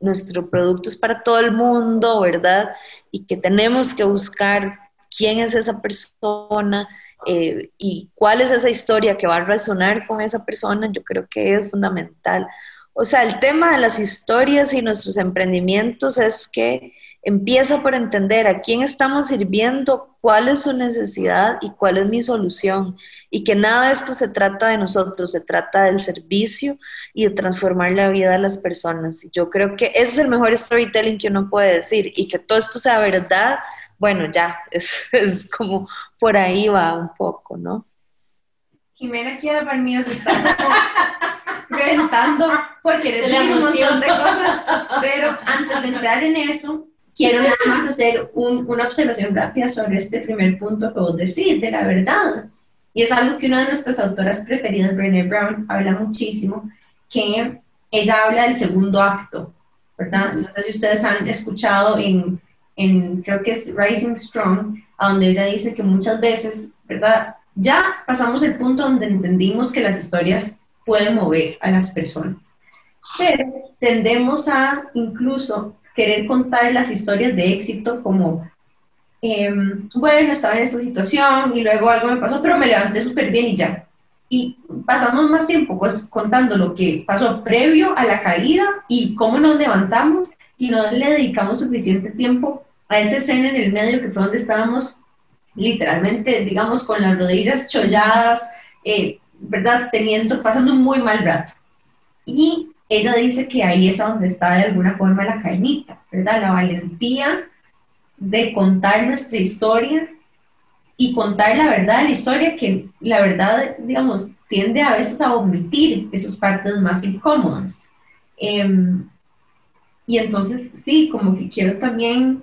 nuestro producto es para todo el mundo, ¿verdad? Y que tenemos que buscar quién es esa persona eh, y cuál es esa historia que va a resonar con esa persona, yo creo que es fundamental. O sea, el tema de las historias y nuestros emprendimientos es que empieza por entender a quién estamos sirviendo, cuál es su necesidad y cuál es mi solución. Y que nada de esto se trata de nosotros, se trata del servicio y de transformar la vida de las personas. Y yo creo que ese es el mejor storytelling que uno puede decir y que todo esto sea verdad. Bueno, ya, es, es como por ahí va un poco, ¿no? Jimena quiere para mí está reventando por querer decir un montón de cosas, pero antes de entrar en eso, quiero nada más hacer una observación rápida sobre este primer punto que vos decís, de la verdad. Y es algo que una de nuestras autoras preferidas, Brené Brown, habla muchísimo, que ella habla del segundo acto, ¿verdad? No sé si ustedes han escuchado en, en creo que es Rising Strong, donde ella dice que muchas veces, ¿verdad? Ya pasamos el punto donde entendimos que las historias pueden mover a las personas. Pero tendemos a incluso querer contar las historias de éxito como, em, bueno, estaba en esta situación y luego algo me pasó, pero me levanté súper bien y ya. Y pasamos más tiempo pues, contando lo que pasó previo a la caída y cómo nos levantamos y no le dedicamos suficiente tiempo a esa escena en el medio que fue donde estábamos literalmente, digamos, con las rodillas cholladas, eh, ¿verdad? Teniendo, pasando un muy mal rato. Y ella dice que ahí es donde está de alguna forma la cañita, ¿verdad? La valentía de contar nuestra historia y contar la verdad la historia que la verdad, digamos, tiende a veces a omitir esas partes más incómodas. Em, y entonces, sí, como que quiero también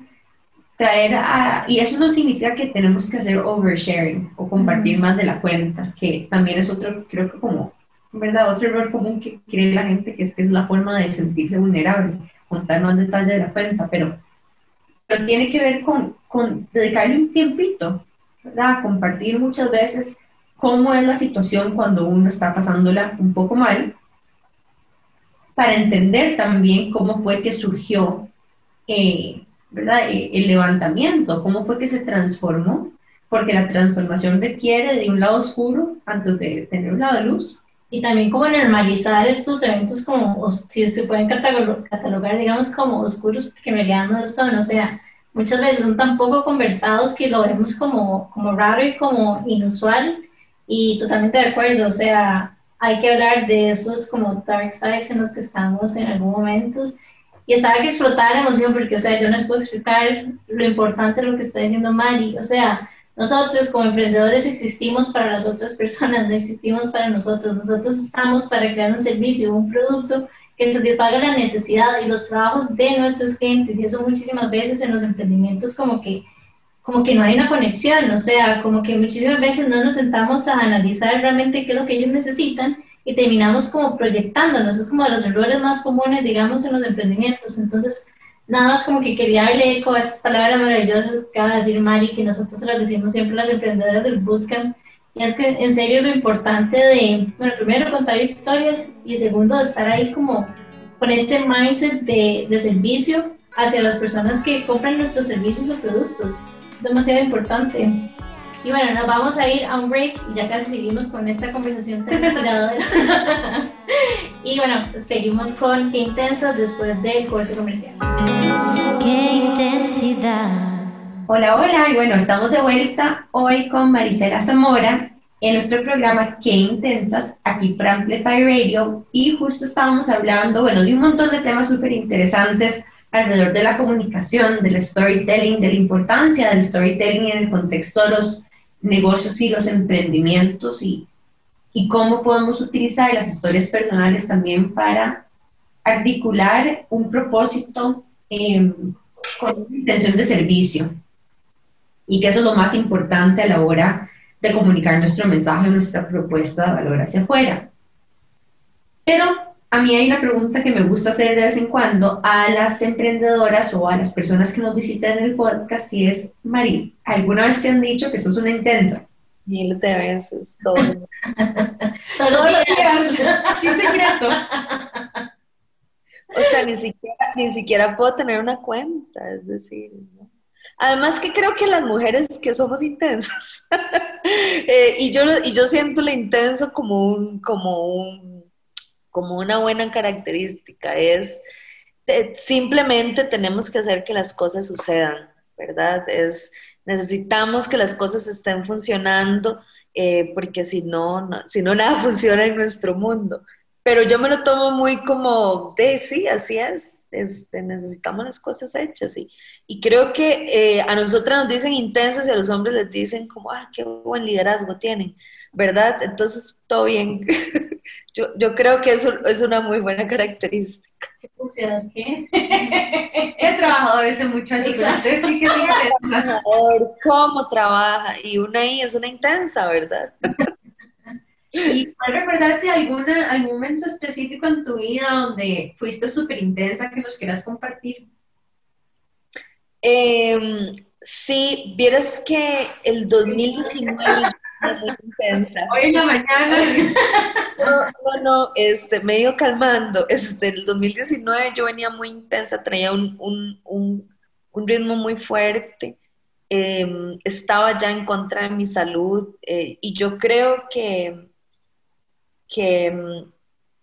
traer a, y eso no significa que tenemos que hacer oversharing o compartir más de la cuenta, que también es otro, creo que como, ¿verdad? Otro error común que cree la gente, que es que es la forma de sentirse vulnerable, contar más detalle de la cuenta, pero, pero tiene que ver con, con dedicarle un tiempito, ¿verdad? Compartir muchas veces cómo es la situación cuando uno está pasándola un poco mal, para entender también cómo fue que surgió eh, ¿verdad? Eh, el levantamiento, cómo fue que se transformó, porque la transformación requiere de un lado oscuro antes de tener un lado de luz. Y también como normalizar estos eventos como, si se pueden catalogar, digamos, como oscuros, porque en realidad no lo son, o sea, muchas veces son tan poco conversados que lo vemos como, como raro y como inusual, y totalmente de acuerdo, o sea, hay que hablar de esos como dark sides en los que estamos en algún momento y estaba que explotar la emoción porque, o sea, yo no les puedo explicar lo importante de lo que está diciendo Mari, o sea, nosotros como emprendedores existimos para las otras personas, no existimos para nosotros, nosotros estamos para crear un servicio, un producto que satisfaga la necesidad y los trabajos de nuestros clientes, y eso muchísimas veces en los emprendimientos como que como que no hay una conexión, o sea, como que muchísimas veces no nos sentamos a analizar realmente qué es lo que ellos necesitan y terminamos como proyectándonos, es como de los errores más comunes, digamos, en los emprendimientos. Entonces, nada más como que quería leer con estas palabras maravillosas que acaba de decir Mari, que nosotros las decimos siempre las emprendedoras del bootcamp, y es que en serio lo importante de, bueno, primero contar historias y segundo estar ahí como con este mindset de, de servicio hacia las personas que compran nuestros servicios o productos. Demasiado importante. Y bueno, nos vamos a ir a un break y ya casi seguimos con esta conversación tan inspiradora. y bueno, seguimos con Qué Intensas después del corte comercial. Qué intensidad Hola, hola, y bueno, estamos de vuelta hoy con Marisela Zamora en nuestro programa Qué Intensas, aquí por Amplify Radio, y justo estábamos hablando, bueno, de un montón de temas súper interesantes alrededor de la comunicación, del storytelling, de la importancia del storytelling en el contexto de los negocios y los emprendimientos y, y cómo podemos utilizar las historias personales también para articular un propósito eh, con intención de servicio. Y que eso es lo más importante a la hora de comunicar nuestro mensaje, nuestra propuesta de valor hacia afuera. Pero a mí hay una pregunta que me gusta hacer de vez en cuando a las emprendedoras o a las personas que nos visitan en el podcast y es, Mari, ¿alguna vez te han dicho que sos una intensa? Miles de veces, todo. Todos los días. secreto. O sea, ni siquiera, ni siquiera puedo tener una cuenta, es decir, Además que creo que las mujeres que somos intensas, eh, y, yo, y yo siento lo intenso como, un, como, un, como una buena característica, es eh, simplemente tenemos que hacer que las cosas sucedan, ¿verdad? Es, necesitamos que las cosas estén funcionando, eh, porque si no, si no, nada funciona en nuestro mundo pero yo me lo tomo muy como de sí, así es, este, necesitamos las cosas hechas y, y creo que eh, a nosotras nos dicen intensas y a los hombres les dicen como, ah, qué buen liderazgo tienen, ¿verdad? Entonces, todo bien. yo, yo creo que eso es una muy buena característica. ¿Qué? He trabajado desde muchos años, usted sí que ¿Cómo trabaja? Y una ahí es una intensa, ¿verdad? ¿Y puedes recordarte alguna, algún momento específico en tu vida donde fuiste súper intensa que nos quieras compartir? Eh, sí, vieras que el 2019 fue muy intensa. Hoy en la mañana. No, no, no, este, medio calmando. Este, el 2019 yo venía muy intensa, traía un, un, un, un ritmo muy fuerte. Eh, estaba ya en contra de mi salud eh, y yo creo que que mm,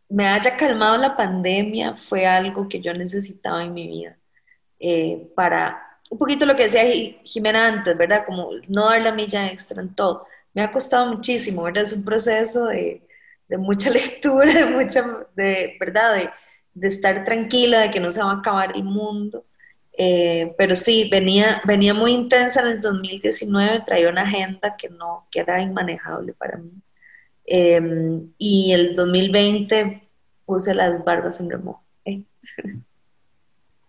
me haya calmado la pandemia fue algo que yo necesitaba en mi vida eh, para un poquito lo que decía Jimena antes, ¿verdad? Como no dar la milla extra en todo. Me ha costado muchísimo, ¿verdad? Es un proceso de, de mucha lectura, de mucha, de, ¿verdad? De, de, estar tranquila, de que no se va a acabar el mundo. Eh, pero sí, venía, venía muy intensa en el 2019, traía una agenda que no, que era inmanejable para mí. Em, y el 2020 puse las barbas en remojo. ¿eh?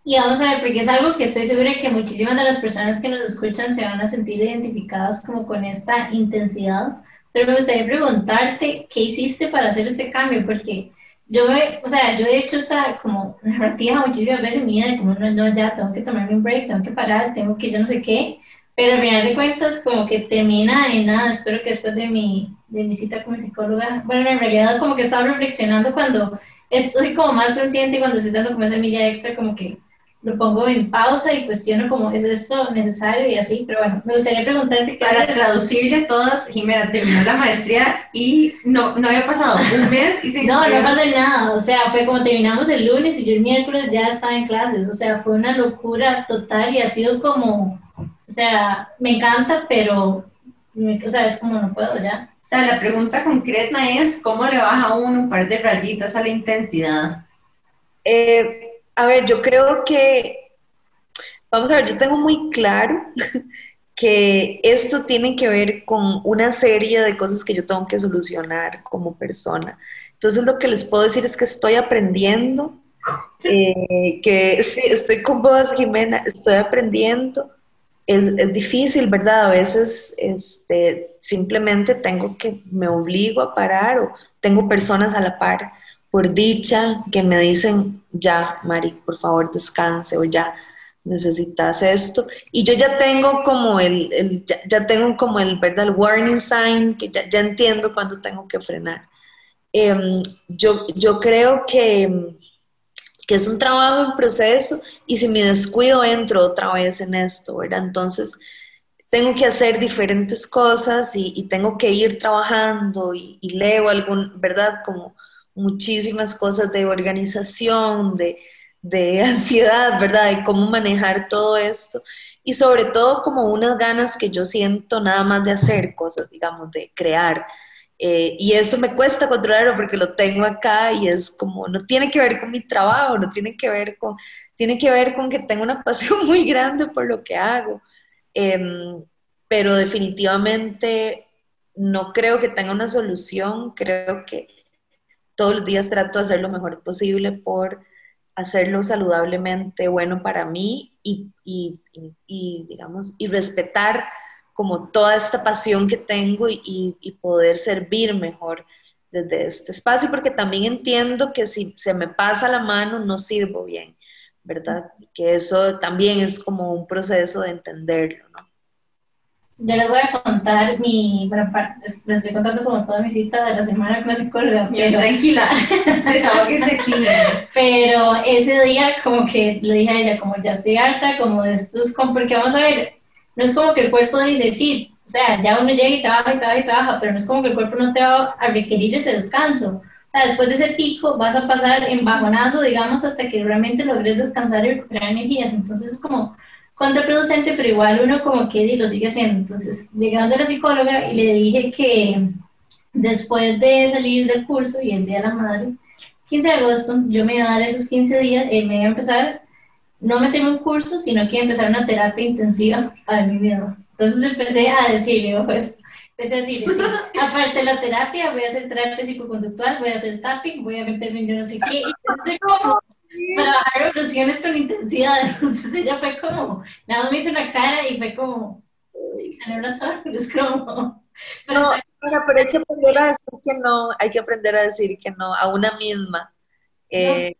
Y vamos a ver, porque es algo que estoy segura que muchísimas de las personas que nos escuchan se van a sentir identificadas como con esta intensidad. Pero me gustaría preguntarte, ¿qué hiciste para hacer ese cambio? Porque yo, me, o sea, yo he hecho esa como narrativa muchísimas veces mi vida de como, no, no, ya, tengo que tomarme un break, tengo que parar, tengo que yo no sé qué. Pero al final de cuentas, como que termina en nada. Espero que después de mi, de mi cita como psicóloga, bueno, en realidad como que estaba reflexionando cuando estoy como más consciente, cuando estoy dando como esa milla extra, como que lo pongo en pausa y cuestiono como, ¿es esto necesario? Y así, pero bueno, me gustaría preguntarte... Para traducirle todas, Jimena terminó la maestría y no, no había pasado un mes y se No, no pasó nada, o sea, fue como terminamos el lunes y yo el miércoles ya estaba en clases, o sea, fue una locura total y ha sido como, o sea, me encanta, pero, o sea, es como no puedo ya. O sea, la pregunta concreta es, ¿cómo le baja uno un par de rayitas a la intensidad? Eh, a ver, yo creo que, vamos a ver, yo tengo muy claro que esto tiene que ver con una serie de cosas que yo tengo que solucionar como persona. Entonces lo que les puedo decir es que estoy aprendiendo, eh, que sí, estoy con vos, Jimena, estoy aprendiendo es, es, difícil, ¿verdad? A veces este, simplemente tengo que, me obligo a parar o tengo personas a la par, por dicha, que me dicen, ya, Mari, por favor, descanse o ya, necesitas esto. Y yo ya tengo como el, el ya, ya, tengo como el, ¿verdad? El warning sign, que ya, ya entiendo cuándo tengo que frenar. Eh, yo, yo creo que que es un trabajo en proceso y si me descuido entro otra vez en esto, ¿verdad? Entonces, tengo que hacer diferentes cosas y, tengo que ir trabajando y, leo algún, ¿verdad? Como muchísimas cosas de organización, de, de ansiedad, ¿verdad? De cómo manejar todo esto. y sobre todo como unas ganas que yo siento nada más de hacer cosas, digamos, de crear. Eh, y eso me cuesta controlarlo porque lo tengo acá y es como, no tiene que ver con mi trabajo, no tiene que ver con, tiene que ver con que tengo una pasión muy grande por lo que hago. Em, pero definitivamente no creo que tenga una solución, creo que todos los días trato de hacer lo mejor posible por hacerlo saludablemente bueno para mí y, digamos, y respetar como toda esta pasión que tengo y, poder servir mejor desde este espacio, porque también entiendo que si se me pasa la mano no sirvo bien, ¿verdad? Que eso también es como un proceso de entenderlo. Yo les voy a contar mi, bueno, les estoy contando como toda mi cita de la semana con la psicóloga. Pero, tranquila, que aquí. Pero ese día como que le dije a ella, como ya estoy harta, como de estos, porque vamos a ver, no es como que el cuerpo dice, sí, o sea, ya uno llega y trabaja y trabaja y trabaja, pero no es como que el cuerpo no te va a requerir ese descanso. O sea, después de ese pico vas a pasar en bajonazo, digamos, hasta que realmente logres descansar y recuperar energías. Entonces es como contraproducente, pero igual uno como que lo sigue haciendo. Entonces, llegando a la psicóloga y le dije que después de salir del curso y el Día de la Madre, 15 de agosto, yo me iba a dar esos 15 días, eh, me iba a empezar, no meterme un curso, sino que iba a empezar una terapia intensiva para mí misma. Entonces empecé a decirle, ojo esto, empecé a decirle, sí, aparte de la terapia, voy a hacer terapia psicoconductual, voy a hacer tapping, voy a meterme en yo no sé qué, y entonces como para bajar revoluciones con intensidad. Entonces ella fue como, nada más me hizo una cara y fue como, sí, tener razón, es como... Pero, no, pero, hay que aprender a decir que no, hay que aprender a decir que no a una misma. Eh,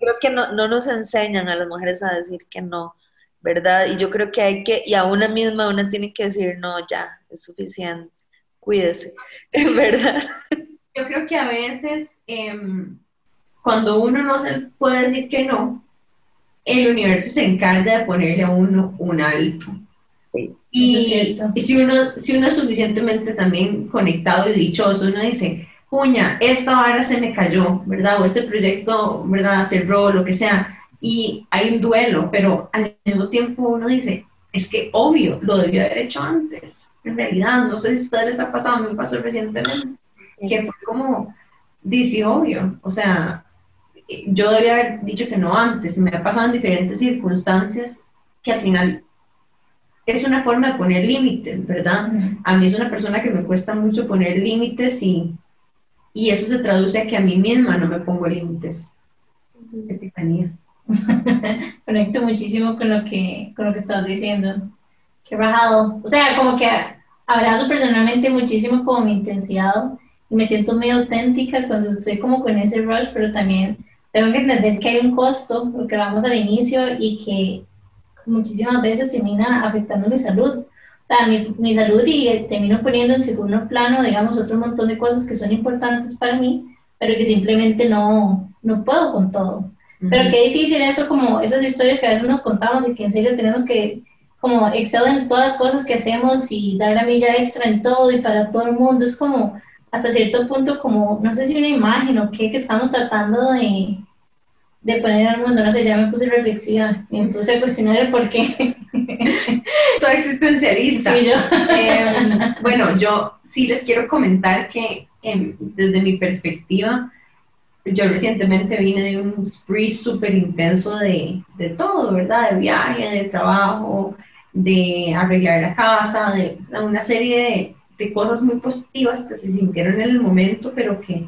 creo que no, no nos enseñan a las mujeres a decir que no, ¿verdad? Y yo creo que hay que, y a una misma una tiene que decir, no, ya, es suficiente, cuídese, ¿verdad? Yo creo que a veces... Eh, cuando uno no se puede decir que no, el universo se encarga de ponerle a uno un alto. y, si, uno, si uno es suficientemente también conectado y dichoso, uno dice, puña, esta vara se me cayó, ¿verdad? O este proyecto, ¿verdad? Cerró, lo que sea. Y hay un duelo, pero al mismo tiempo uno dice, es que obvio, lo debía haber hecho antes. En realidad, no sé si a ustedes les ha pasado, me pasó recientemente, que fue como, dice, obvio, o sea, yo debía haber dicho que no antes, me ha pasado en diferentes circunstancias que al final es una forma de poner límites, ¿verdad? A mí es una persona que me cuesta mucho poner límites y, y eso se traduce a que a mí misma no me pongo límites. Epifanía. Conecto muchísimo con lo que, con lo que estás diciendo. Qué bajado. O sea, como que abrazo personalmente muchísimo como mi intensidad y me siento muy auténtica cuando estoy como con ese rush, pero también tengo que entender que hay un costo, porque vamos al inicio y que muchísimas veces termina afectando mi salud. O sea, mi, mi salud y termino poniendo en segundo plano, digamos, otro montón de cosas que son importantes para mí, pero que simplemente no, no puedo con todo. Pero qué difícil eso, como esas historias que a veces nos contamos de que en serio tenemos que, como, exceder en todas las cosas que hacemos y dar la milla extra en todo y para todo el mundo. Es como, hasta cierto punto como, no sé si una imagen o qué, que estamos tratando de, de poner al mundo, no sé, ya me puse reflexiva y me puse a cuestionar el por qué. Soy existencialista. Sí, yo. Em, bueno, yo sí les quiero comentar que em, desde mi perspectiva, yo recientemente vine de un spree súper intenso de, de todo, ¿verdad? De viaje, de trabajo, de arreglar la casa, de una serie de cosas muy positivas que se sintieron en el momento, pero que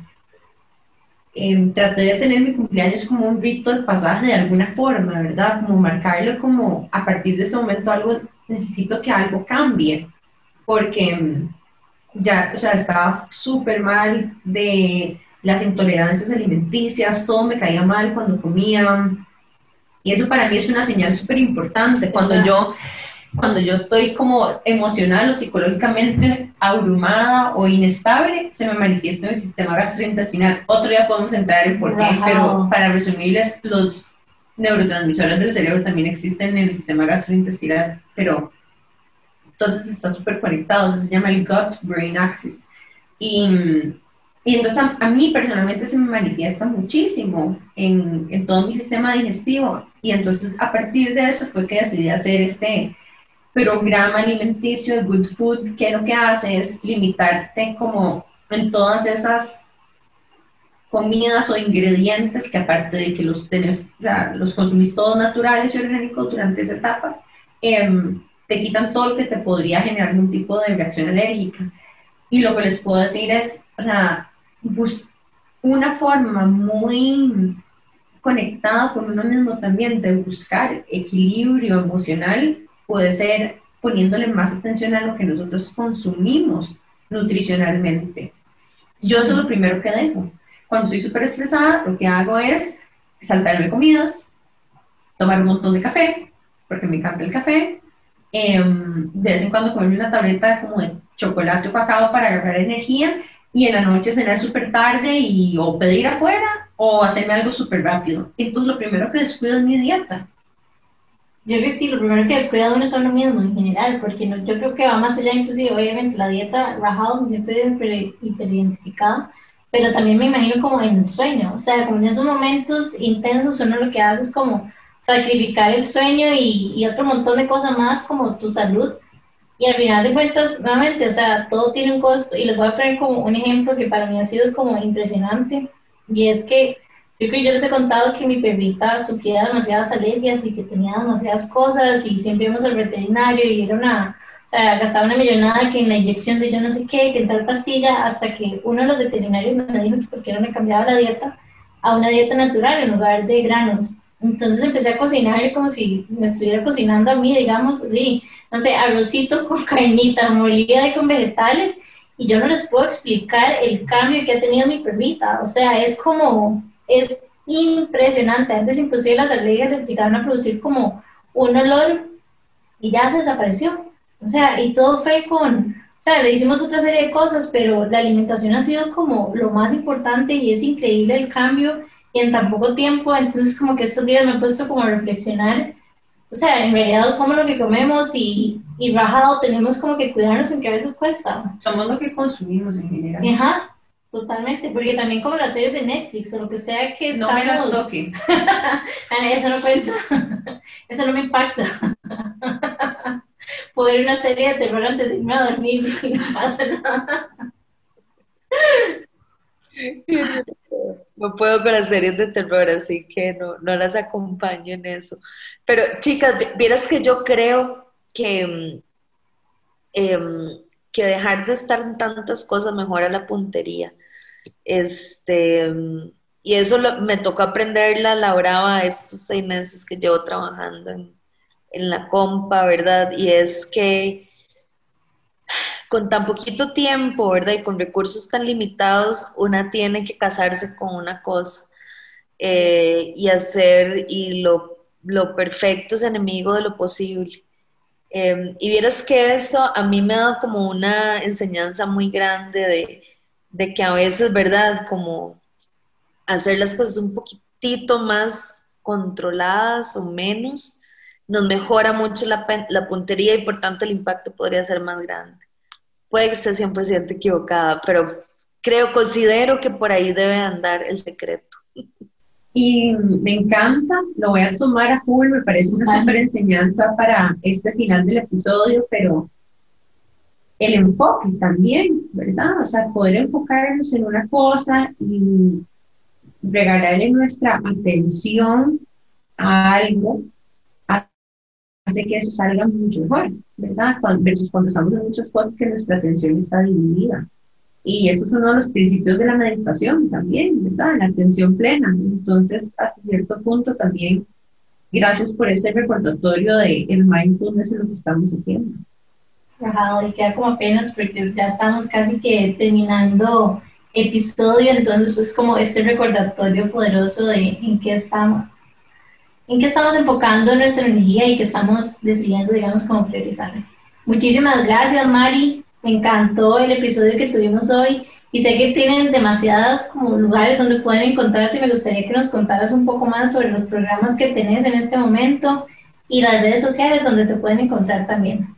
em, traté de tener mi cumpleaños como un rito de pasaje de alguna forma, ¿verdad? Como marcarlo como a partir de ese momento algo, necesito que algo cambie, porque em, ya, o sea, estaba súper mal de las intolerancias alimenticias, todo me caía mal cuando comía, y eso para mí es una señal súper importante. Cuando yo cuando yo estoy como emocional o psicológicamente abrumada o inestable, se me manifiesta en el sistema gastrointestinal. Otro día podemos entrar en por qué, pero para resumirles, los neurotransmisores del cerebro también existen en el sistema gastrointestinal, pero entonces está súper conectado, se llama el gut-brain axis. Y, y entonces a, mí personalmente se me manifiesta muchísimo en, en todo mi sistema digestivo. Y entonces a partir de eso fue que decidí hacer este programa alimenticio, el Good Food, que lo que hace es limitarte como en todas esas comidas o ingredientes que aparte de que los, tenés, los consumís todos naturales y orgánicos durante esa etapa, em, te quitan todo lo que te podría generar algún tipo de reacción alérgica. Y lo que les puedo decir es, o sea, una forma muy conectada con uno mismo también de buscar equilibrio emocional puede ser poniéndole más atención a lo que nosotros consumimos nutricionalmente. Yo eso es lo primero que dejo. Cuando estoy súper estresada, lo que hago es saltarme comidas, tomar un montón de café, porque me encanta el café, em, de vez en cuando comerme una tableta como de chocolate o cacao para agarrar energía y en la noche cenar súper tarde y o pedir afuera o hacerme algo súper rápido. Entonces lo primero que descuido es mi dieta. Yo creo que sí, lo primero que descuida uno es lo mismo en general, porque no, yo creo que va más allá, inclusive, obviamente la dieta rajado me siento hiper, hiperidentificada, pero también me imagino como en el sueño, o sea, como en esos momentos intensos uno lo que hace es como sacrificar el sueño y, y otro montón de cosas más como tu salud, y al final de cuentas, nuevamente, o sea, todo tiene un costo, y les voy a poner como un ejemplo que para mí ha sido como impresionante, y es que yo creo que yo les he contado que mi perrita sufría demasiadas alergias y que tenía demasiadas cosas y siempre íbamos al veterinario y era una, o sea, gastaba una millonada que en la inyección de yo no sé qué, que en tal pastilla, hasta que uno de los veterinarios me dijo que por qué no me cambiaba la dieta a una dieta natural en lugar de granos. Entonces empecé a cocinar como si me estuviera cocinando a mí, digamos, así, no sé, arrocito con carnita molida y con vegetales, y yo no les puedo explicar el cambio que ha tenido mi perrita. O sea, es como, es impresionante. Antes inclusive las alergias le llegaron a producir como un olor y ya se desapareció. O sea, y todo fue con, o sea, le hicimos otra serie de cosas, pero la alimentación ha sido como lo más importante y es increíble el cambio y en tan poco tiempo. Entonces como que estos días me he puesto como a reflexionar. O sea, en realidad somos lo que comemos y, y bajado tenemos como que cuidarnos en que a veces cuesta. Somos lo que consumimos en general. Ajá, Totalmente, porque también como las series de Netflix o lo que sea que estamos... No me las toquen. eso no cuenta, eso no me impacta. Puedo ver una serie de terror antes de irme a dormir y no pasa nada. No puedo con las series de terror, así que no, no las acompaño en eso. Pero chicas, vieras que yo creo que, em, que dejar de estar en tantas cosas mejora la puntería. Este, y eso me tocó aprenderla la brava estos seis meses que llevo trabajando en, en la compa, ¿verdad? Y es que con tan poquito tiempo, ¿verdad? Y con recursos tan limitados, una tiene que casarse con una cosa eh, y hacer, y lo, lo, perfecto es enemigo de lo posible. Em, y vieras que eso a mí me ha dado como una enseñanza muy grande de, de que a veces, ¿verdad? Como hacer las cosas un poquitito más controladas o menos, nos mejora mucho la, la puntería y por tanto el impacto podría ser más grande. Puede que esté 100% equivocada, pero creo, considero que por ahí debe andar el secreto. Y me encanta, lo voy a tomar a full, me parece una súper enseñanza para este final del episodio, pero el enfoque también, ¿verdad? O sea, poder enfocarnos en una cosa y regalarle nuestra atención a algo hace que eso salga mucho mejor, ¿verdad? versus cuando estamos en muchas cosas que nuestra atención está dividida. Y eso es uno de los principios de la meditación también, ¿verdad? La atención plena. Entonces, hasta cierto punto también, gracias por ese recordatorio de el mindfulness en lo que estamos haciendo y queda como apenas porque ya estamos casi que terminando episodio, entonces es como ese recordatorio poderoso de en qué estamos, en qué estamos enfocando nuestra energía y que estamos decidiendo, digamos, cómo priorizar. Muchísimas gracias, Mari. Me encantó el episodio que tuvimos hoy y sé que tienen demasiadas como lugares donde pueden encontrarte. Me gustaría que nos contaras un poco más sobre los programas que tenés en este momento y las redes sociales donde te pueden encontrar también.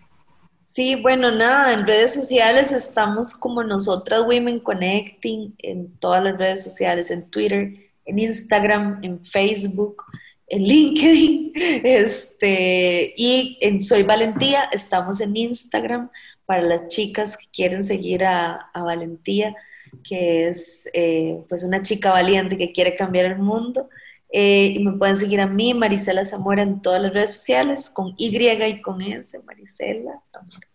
Sí, bueno, nada, en redes sociales estamos como nosotras Women Connecting, en todas las redes sociales, en Twitter, en Instagram, en Facebook. en LinkedIn, este, y en Soy Valentía, estamos en Instagram para las chicas que quieren seguir a, Valentía, que es eh, pues una chica valiente que quiere cambiar el mundo. Eh, y me pueden seguir a mí, Marisela Zamora, en todas las redes sociales, con Y y con S, Marisela Zamora.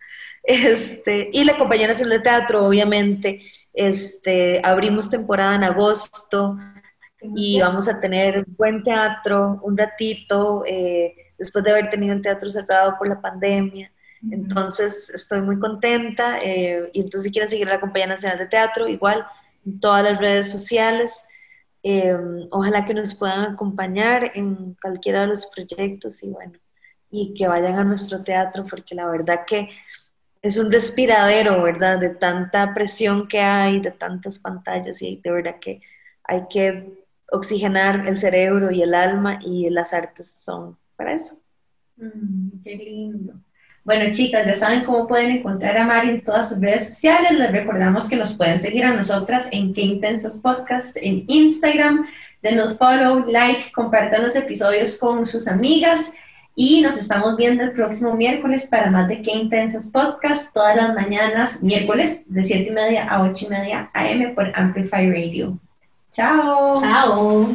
Este, y la Compañía Nacional de Teatro, obviamente, este, abrimos temporada en agosto y vamos a tener buen teatro un ratito, eh, después de haber tenido el teatro cerrado por la pandemia. Entonces, estoy muy contenta. Eh, y entonces, si quieren seguir a la Compañía Nacional de Teatro, igual en todas las redes sociales. Eh, ojalá que nos puedan acompañar en cualquiera de los proyectos y bueno, y que vayan a nuestro teatro, porque la verdad que es un respiradero, ¿verdad? De tanta presión que hay, de tantas pantallas y de verdad que hay que oxigenar el cerebro y el alma y las artes son para eso. Mm, qué lindo. Bueno, chicas, ya saben cómo pueden encontrar a Mari en todas sus redes sociales. Les recordamos que nos pueden seguir a nosotras en Qué Intensas Podcast en Instagram. Denos follow, like, compartan los episodios con sus amigas y nos estamos viendo el próximo miércoles para más de Qué Intensas Podcast todas las mañanas, miércoles de 7 y media a 8 y media AM por Amplify Radio. Chao. Chao.